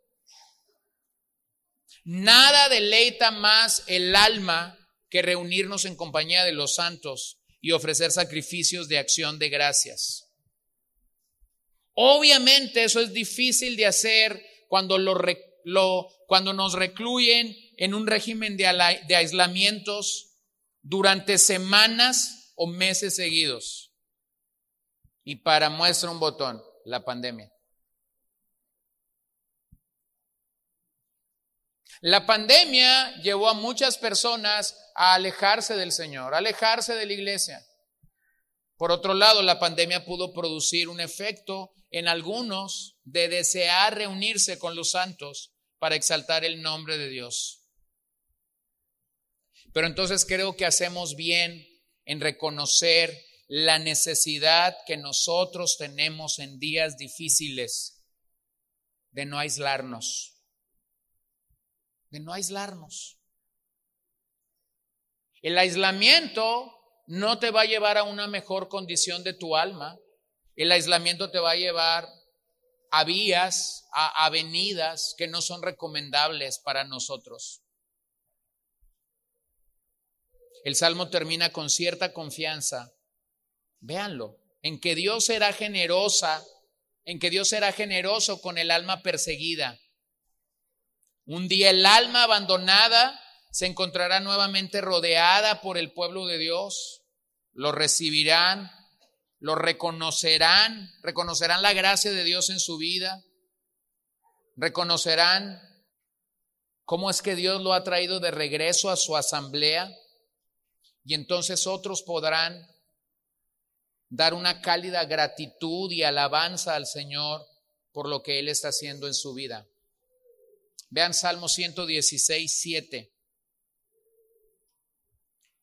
Speaker 1: Nada deleita más el alma que reunirnos en compañía de los santos y ofrecer sacrificios de acción de gracias. Obviamente eso es difícil de hacer cuando, lo, lo, cuando nos recluyen en un régimen de, aislamientos durante semanas o meses seguidos. Y para muestra un botón, la pandemia. La pandemia llevó a muchas personas a alejarse del Señor, a alejarse de la iglesia. Por otro lado, la pandemia pudo producir un efecto en algunos de desear reunirse con los santos para exaltar el nombre de Dios. Pero entonces creo que hacemos bien en reconocer la necesidad que nosotros tenemos en días difíciles de no aislarnos, de no aislarnos. El aislamiento no te va a llevar a una mejor condición de tu alma, el aislamiento te va a llevar a vías, a avenidas que no son recomendables para nosotros. El salmo termina con cierta confianza. Véanlo, en que Dios será generosa, en que Dios será generoso con el alma perseguida. Un día el alma abandonada se encontrará nuevamente rodeada por el pueblo de Dios. Lo recibirán, lo reconocerán, reconocerán la gracia de Dios en su vida, reconocerán cómo es que Dios lo ha traído de regreso a su asamblea y entonces otros podrán dar una cálida gratitud y alabanza al Señor por lo que Él está haciendo en su vida. Vean Salmo 116, 7.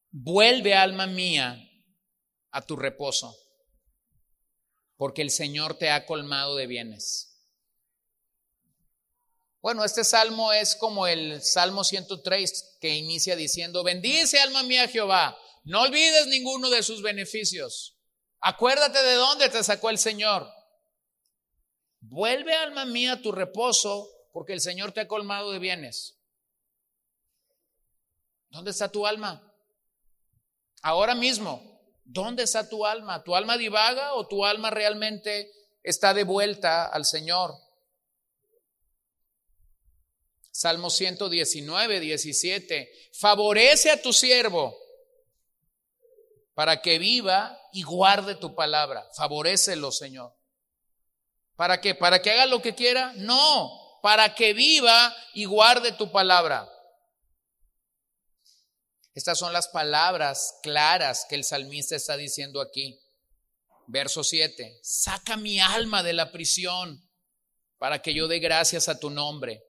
Speaker 1: Vuelve alma mía a tu reposo, porque el Señor te ha colmado de bienes. Bueno, este salmo es como el Salmo 103 que inicia diciendo, bendice alma mía Jehová, no olvides ninguno de sus beneficios. Acuérdate de dónde te sacó el Señor. Vuelve alma mía a tu reposo porque el Señor te ha colmado de bienes. ¿Dónde está tu alma? Ahora mismo, ¿dónde está tu alma? ¿Tu alma divaga o tu alma realmente está de vuelta al Señor? Salmo 119, 17. Favorece a tu siervo. para que viva y guarde tu palabra. Favorécelo, Señor. ¿Para qué? ¿Para que haga lo que quiera? No, para que viva y guarde tu palabra. Estas son las palabras claras que el salmista está diciendo aquí. Verso 7. Saca mi alma de la prisión para que yo dé gracias a tu nombre.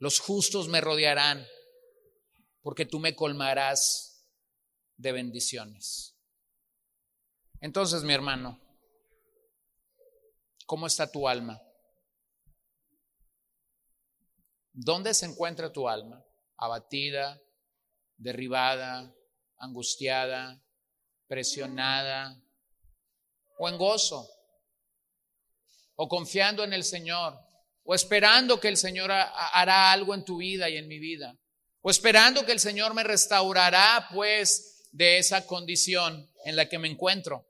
Speaker 1: Los justos me rodearán porque tú me colmarás de bendiciones. Entonces, mi hermano, ¿cómo está tu alma? ¿Dónde se encuentra tu alma? Abatida, derribada, angustiada, presionada, o en gozo, o confiando en el Señor, o esperando que el Señor hará algo en tu vida y en mi vida, o esperando que el Señor me restaurará pues de esa condición en la que me encuentro.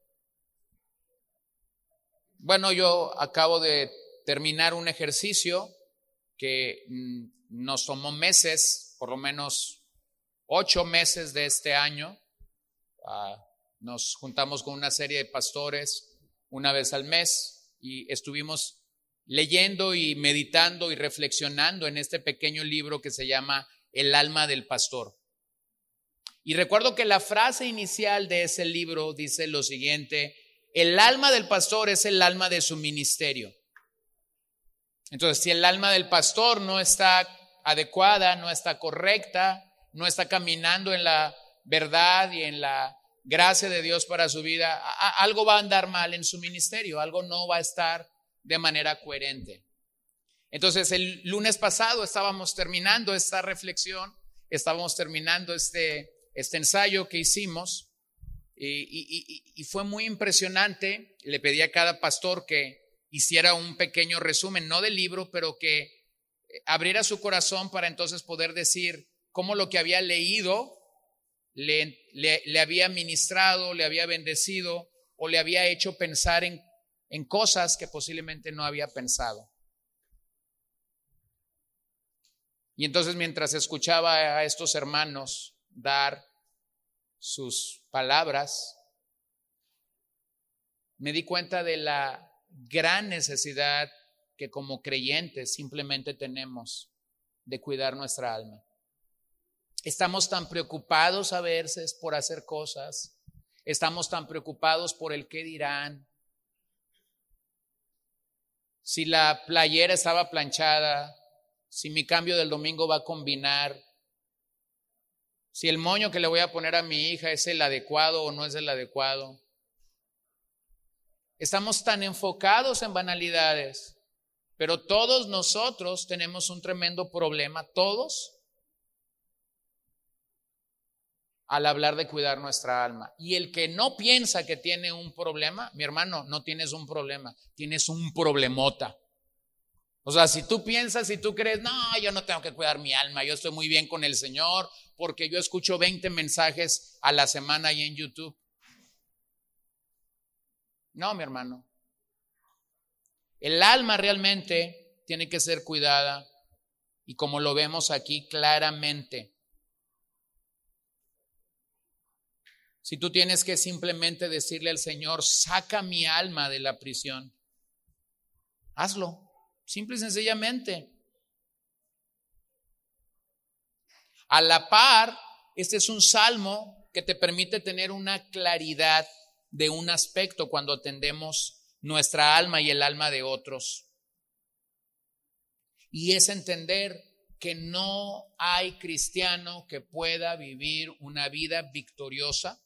Speaker 1: Bueno, yo acabo de terminar un ejercicio que mm, nos tomó meses, por lo menos ocho meses de este año. Ah, nos juntamos con una serie de pastores una vez al mes y estuvimos leyendo y meditando y reflexionando en este pequeño libro que se llama El alma del pastor. Y recuerdo que la frase inicial de ese libro dice lo siguiente, el alma del pastor es el alma de su ministerio. Entonces, si el alma del pastor no está adecuada, no está correcta, no está caminando en la verdad y en la gracia de Dios para su vida, algo va a andar mal en su ministerio, algo no va a estar de manera coherente. Entonces, el lunes pasado estábamos terminando esta reflexión, estábamos terminando este, este ensayo que hicimos y, y fue muy impresionante. Le pedí a cada pastor que hiciera un pequeño resumen, no del libro, pero que abriera su corazón para entonces poder decir, cómo lo que había leído le, le, había ministrado, le había bendecido o le había hecho pensar en, en cosas que posiblemente no había pensado. Y entonces mientras escuchaba a estos hermanos dar sus palabras, me di cuenta de la gran necesidad que como creyentes simplemente tenemos de cuidar nuestra alma. Estamos tan preocupados a veces por hacer cosas. Estamos tan preocupados por el qué dirán. Si la playera estaba planchada, si mi cambio del domingo va a combinar, si el moño que le voy a poner a mi hija es el adecuado o no es el adecuado. Estamos tan enfocados en banalidades, pero todos nosotros tenemos un tremendo problema, todos al hablar de cuidar nuestra alma. Y el que no piensa que tiene un problema, mi hermano, no tienes un problema, tienes un problemota. O sea, si tú piensas, si tú crees, no, yo no tengo que cuidar mi alma, yo estoy muy bien con el Señor, porque yo escucho 20 mensajes a la semana ahí en YouTube. No, mi hermano. El alma realmente tiene que ser cuidada y como lo vemos aquí claramente, Si tú tienes que simplemente decirle al Señor, saca mi alma de la prisión, hazlo, simple y sencillamente. A la par, este es un salmo que te permite tener una claridad de un aspecto cuando atendemos nuestra alma y el alma de otros. Y es entender que no hay cristiano que pueda vivir una vida victoriosa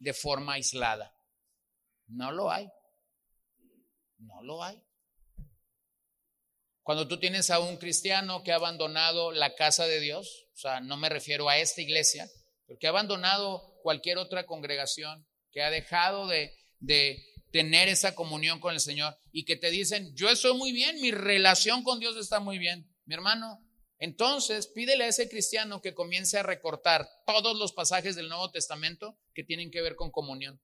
Speaker 1: de forma aislada. No lo hay. No lo hay. Cuando tú tienes a un cristiano que ha abandonado la casa de Dios, o sea, no me refiero a esta iglesia, porque ha abandonado cualquier otra congregación, que ha dejado de, de tener esa comunión con el Señor y que te dicen, yo estoy muy bien, mi relación con Dios está muy bien. Mi hermano, entonces, pídele a ese cristiano que comience a recortar todos los pasajes del Nuevo Testamento que tienen que ver con comunión.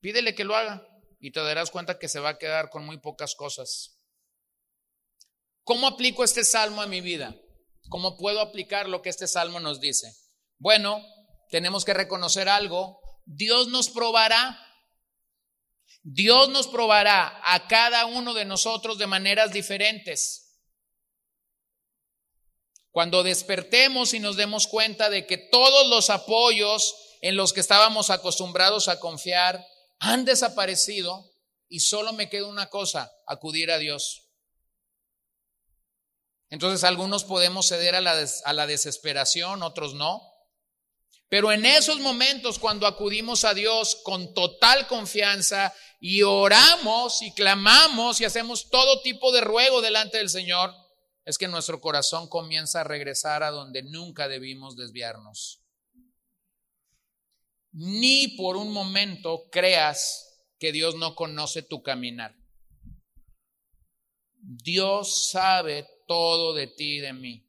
Speaker 1: Pídele que lo haga y te darás cuenta que se va a quedar con muy pocas cosas. ¿Cómo aplico este salmo a mi vida? ¿Cómo puedo aplicar lo que este salmo nos dice? Bueno, tenemos que reconocer algo, Dios nos probará. Dios nos probará a cada uno de nosotros de maneras diferentes. Cuando despertemos y nos demos cuenta de que todos los apoyos en los que estábamos acostumbrados a confiar han desaparecido y solo me queda una cosa, acudir a Dios. Entonces algunos podemos ceder a la, a la desesperación, otros no. Pero en esos momentos cuando acudimos a Dios con total confianza y oramos y clamamos y hacemos todo tipo de ruego delante del Señor, es que nuestro corazón comienza a regresar a donde nunca debimos desviarnos. Ni por un momento creas que Dios no conoce tu caminar. Dios sabe todo de ti y de mí.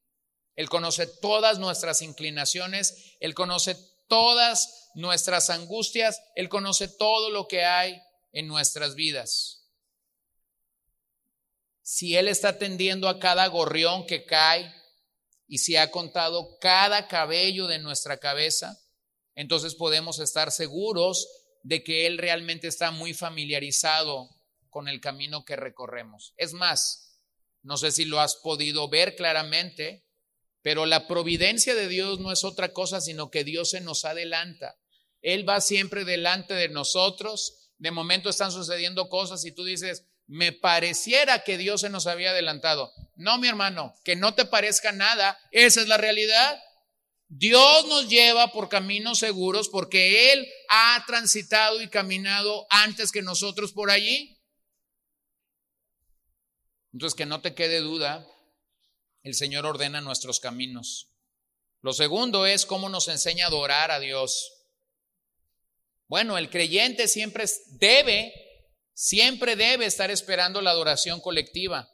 Speaker 1: Él conoce todas nuestras inclinaciones, Él conoce todas nuestras angustias, Él conoce todo lo que hay en nuestras vidas. Si Él está atendiendo a cada gorrión que cae y si ha contado cada cabello de nuestra cabeza, entonces podemos estar seguros de que Él realmente está muy familiarizado con el camino que recorremos. Es más, no sé si lo has podido ver claramente, pero la providencia de Dios no es otra cosa, sino que Dios se nos adelanta. Él va siempre delante de nosotros. De momento están sucediendo cosas y tú dices, me pareciera que Dios se nos había adelantado. No, mi hermano, que no te parezca nada, esa es la realidad. Dios nos lleva por caminos seguros porque Él ha transitado y caminado antes que nosotros por allí. Entonces, que no te quede duda, el Señor ordena nuestros caminos. Lo segundo es cómo nos enseña a adorar a Dios. Bueno, el creyente siempre debe, siempre debe estar esperando la adoración colectiva.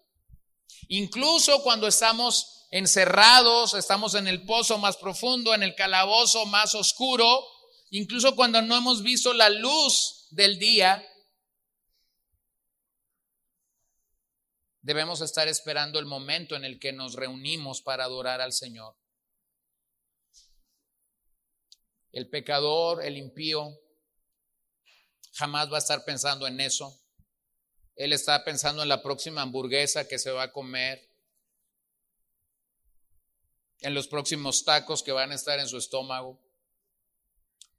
Speaker 1: Incluso cuando estamos encerrados, estamos en el pozo más profundo, en el calabozo más oscuro, incluso cuando no hemos visto la luz del día, debemos estar esperando el momento en el que nos reunimos para adorar al Señor. El pecador, el impío, jamás va a estar pensando en eso. Él está pensando en la próxima hamburguesa que se va a comer, en los próximos tacos que van a estar en su estómago.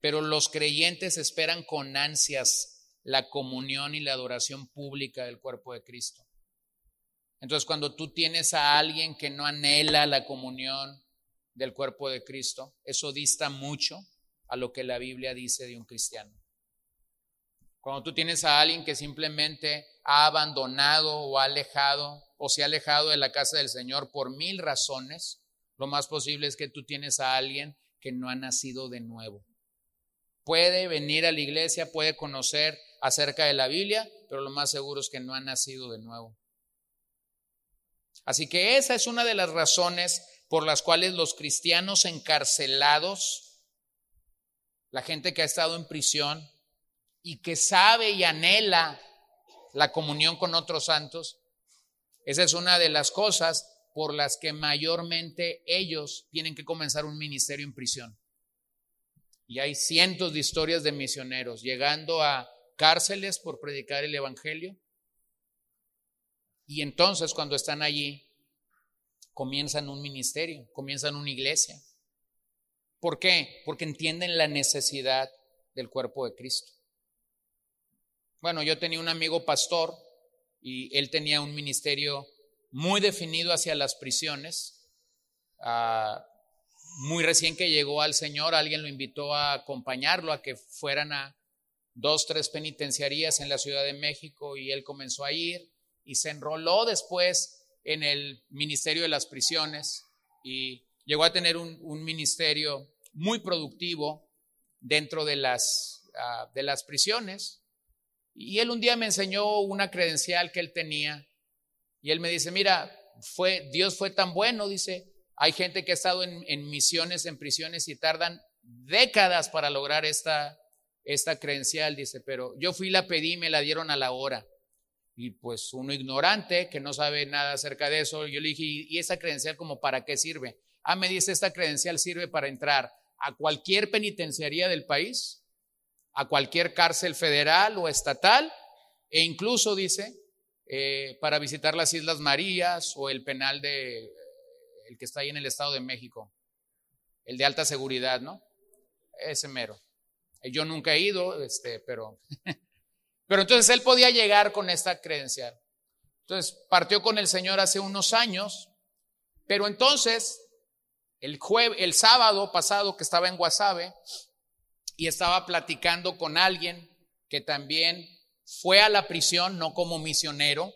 Speaker 1: Pero los creyentes esperan con ansias la comunión y la adoración pública del cuerpo de Cristo. Entonces, cuando tú tienes a alguien que no anhela la comunión del cuerpo de Cristo, eso dista mucho a lo que la Biblia dice de un cristiano. Cuando tú tienes a alguien que simplemente ha abandonado o ha alejado o se ha alejado de la casa del Señor por mil razones, lo más posible es que tú tienes a alguien que no ha nacido de nuevo. Puede venir a la iglesia, puede conocer acerca de la Biblia, pero lo más seguro es que no ha nacido de nuevo. Así que esa es una de las razones por las cuales los cristianos encarcelados, la gente que ha estado en prisión y que sabe y anhela la comunión con otros santos, esa es una de las cosas por las que mayormente ellos tienen que comenzar un ministerio en prisión. Y hay cientos de historias de misioneros llegando a cárceles por predicar el Evangelio, y entonces cuando están allí, comienzan un ministerio, comienzan una iglesia. ¿Por qué? Porque entienden la necesidad del cuerpo de Cristo. Bueno, yo tenía un amigo pastor y él tenía un ministerio muy definido hacia las prisiones. Ah, muy recién que llegó al Señor, alguien lo invitó a acompañarlo, a que fueran a dos, tres penitenciarías en la Ciudad de México y él comenzó a ir y se enroló después en el Ministerio de las Prisiones y llegó a tener un, ministerio muy productivo dentro de las, ah, de las prisiones. Y él un día me enseñó una credencial que él tenía y él me dice, mira, fue, Dios fue tan bueno, dice, hay gente que ha estado en, en misiones, en prisiones y tardan décadas para lograr esta, esta credencial, dice, pero yo fui, la pedí me la dieron a la hora. Y pues uno ignorante que no sabe nada acerca de eso, yo le dije, ¿y esa credencial como para qué sirve? Ah, me dice, esta credencial sirve para entrar a cualquier penitenciaría del país, a cualquier cárcel federal o estatal, e incluso dice, eh, para visitar las Islas Marías o el penal de, el que está ahí en el Estado de México, el de alta seguridad, ¿no? Ese mero. Yo nunca he ido, este, pero, pero entonces él podía llegar con esta credencial. Entonces partió con el Señor hace unos años, pero entonces el, el sábado pasado que estaba en Guasave y estaba platicando con alguien que también fue a la prisión, no como misionero,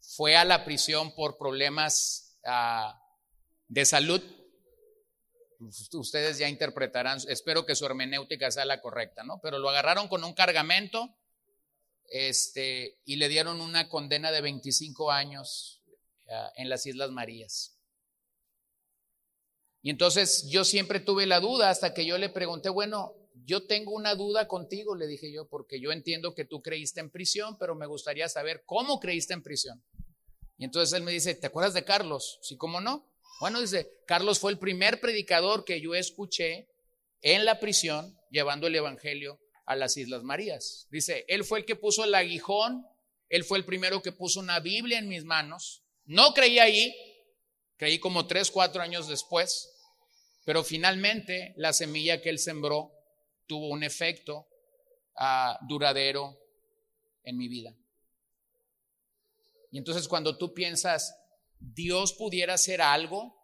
Speaker 1: fue a la prisión por problemas ah, de salud. Ustedes ya interpretarán, espero que su hermenéutica sea la correcta, ¿no? Pero lo agarraron con un cargamento este, y le dieron una condena de 25 años ah, en las Islas Marías. Y entonces yo siempre tuve la duda hasta que yo le pregunté, bueno, yo tengo una duda contigo, le dije yo, porque yo entiendo que tú creíste en prisión, pero me gustaría saber cómo creíste en prisión. Y entonces él me dice, ¿te acuerdas de Carlos? Sí, ¿cómo no? Bueno, dice, Carlos fue el primer predicador que yo escuché en la prisión llevando el Evangelio a las Islas Marías. Dice, él fue el que puso el aguijón, él fue el primero que puso una Biblia en mis manos. No creí ahí, creí como tres, cuatro años después, pero finalmente la semilla que él sembró tuvo un efecto ah, duradero en mi vida. Y entonces cuando tú piensas, Dios pudiera hacer algo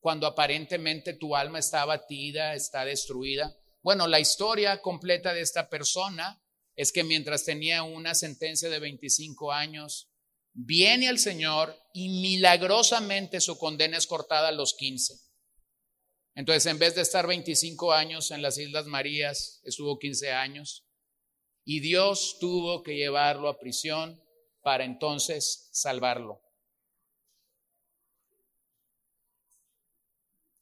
Speaker 1: cuando aparentemente tu alma está abatida, está destruida. Bueno, la historia completa de esta persona es que mientras tenía una sentencia de 25 años, viene al Señor y milagrosamente su condena es cortada a los 15. Entonces, en vez de estar 25 años en las Islas Marías, estuvo 15 años y Dios tuvo que llevarlo a prisión para entonces salvarlo.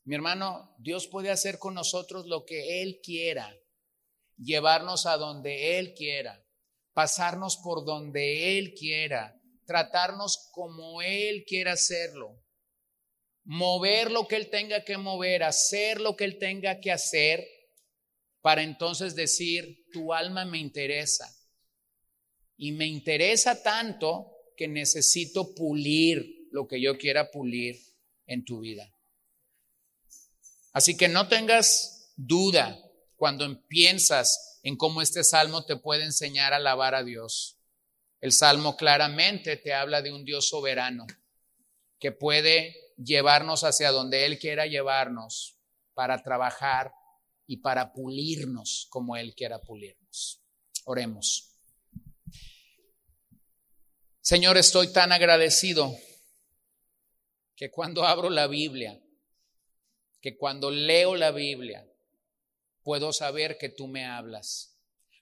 Speaker 1: Mi hermano, Dios puede hacer con nosotros lo que Él quiera, llevarnos a donde Él quiera, pasarnos por donde Él quiera, tratarnos como Él quiera hacerlo mover lo que Él tenga que mover, hacer lo que Él tenga que hacer, para entonces decir, tu alma me interesa. Y me interesa tanto que necesito pulir lo que yo quiera pulir en tu vida. Así que no tengas duda cuando piensas en cómo este salmo te puede enseñar a alabar a Dios. El salmo claramente te habla de un Dios soberano que puede llevarnos hacia donde Él quiera llevarnos para trabajar y para pulirnos como Él quiera pulirnos. Oremos. Señor, estoy tan agradecido que cuando abro la Biblia, que cuando leo la Biblia, puedo saber que tú me hablas.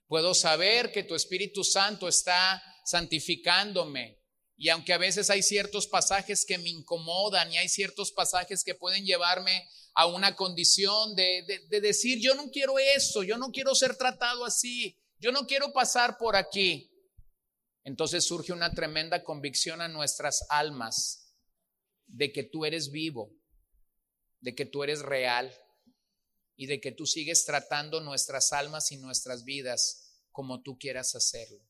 Speaker 1: Puedo saber que tu Espíritu Santo está santificándome, y aunque a veces hay ciertos pasajes que me incomodan y hay ciertos pasajes que pueden llevarme a una condición de, decir, yo no quiero eso, yo no quiero ser tratado así, yo no quiero pasar por aquí. Entonces surge una tremenda convicción a nuestras almas de que tú eres vivo, de que tú eres real y de que tú sigues tratando nuestras almas y nuestras vidas como tú quieras hacerlo.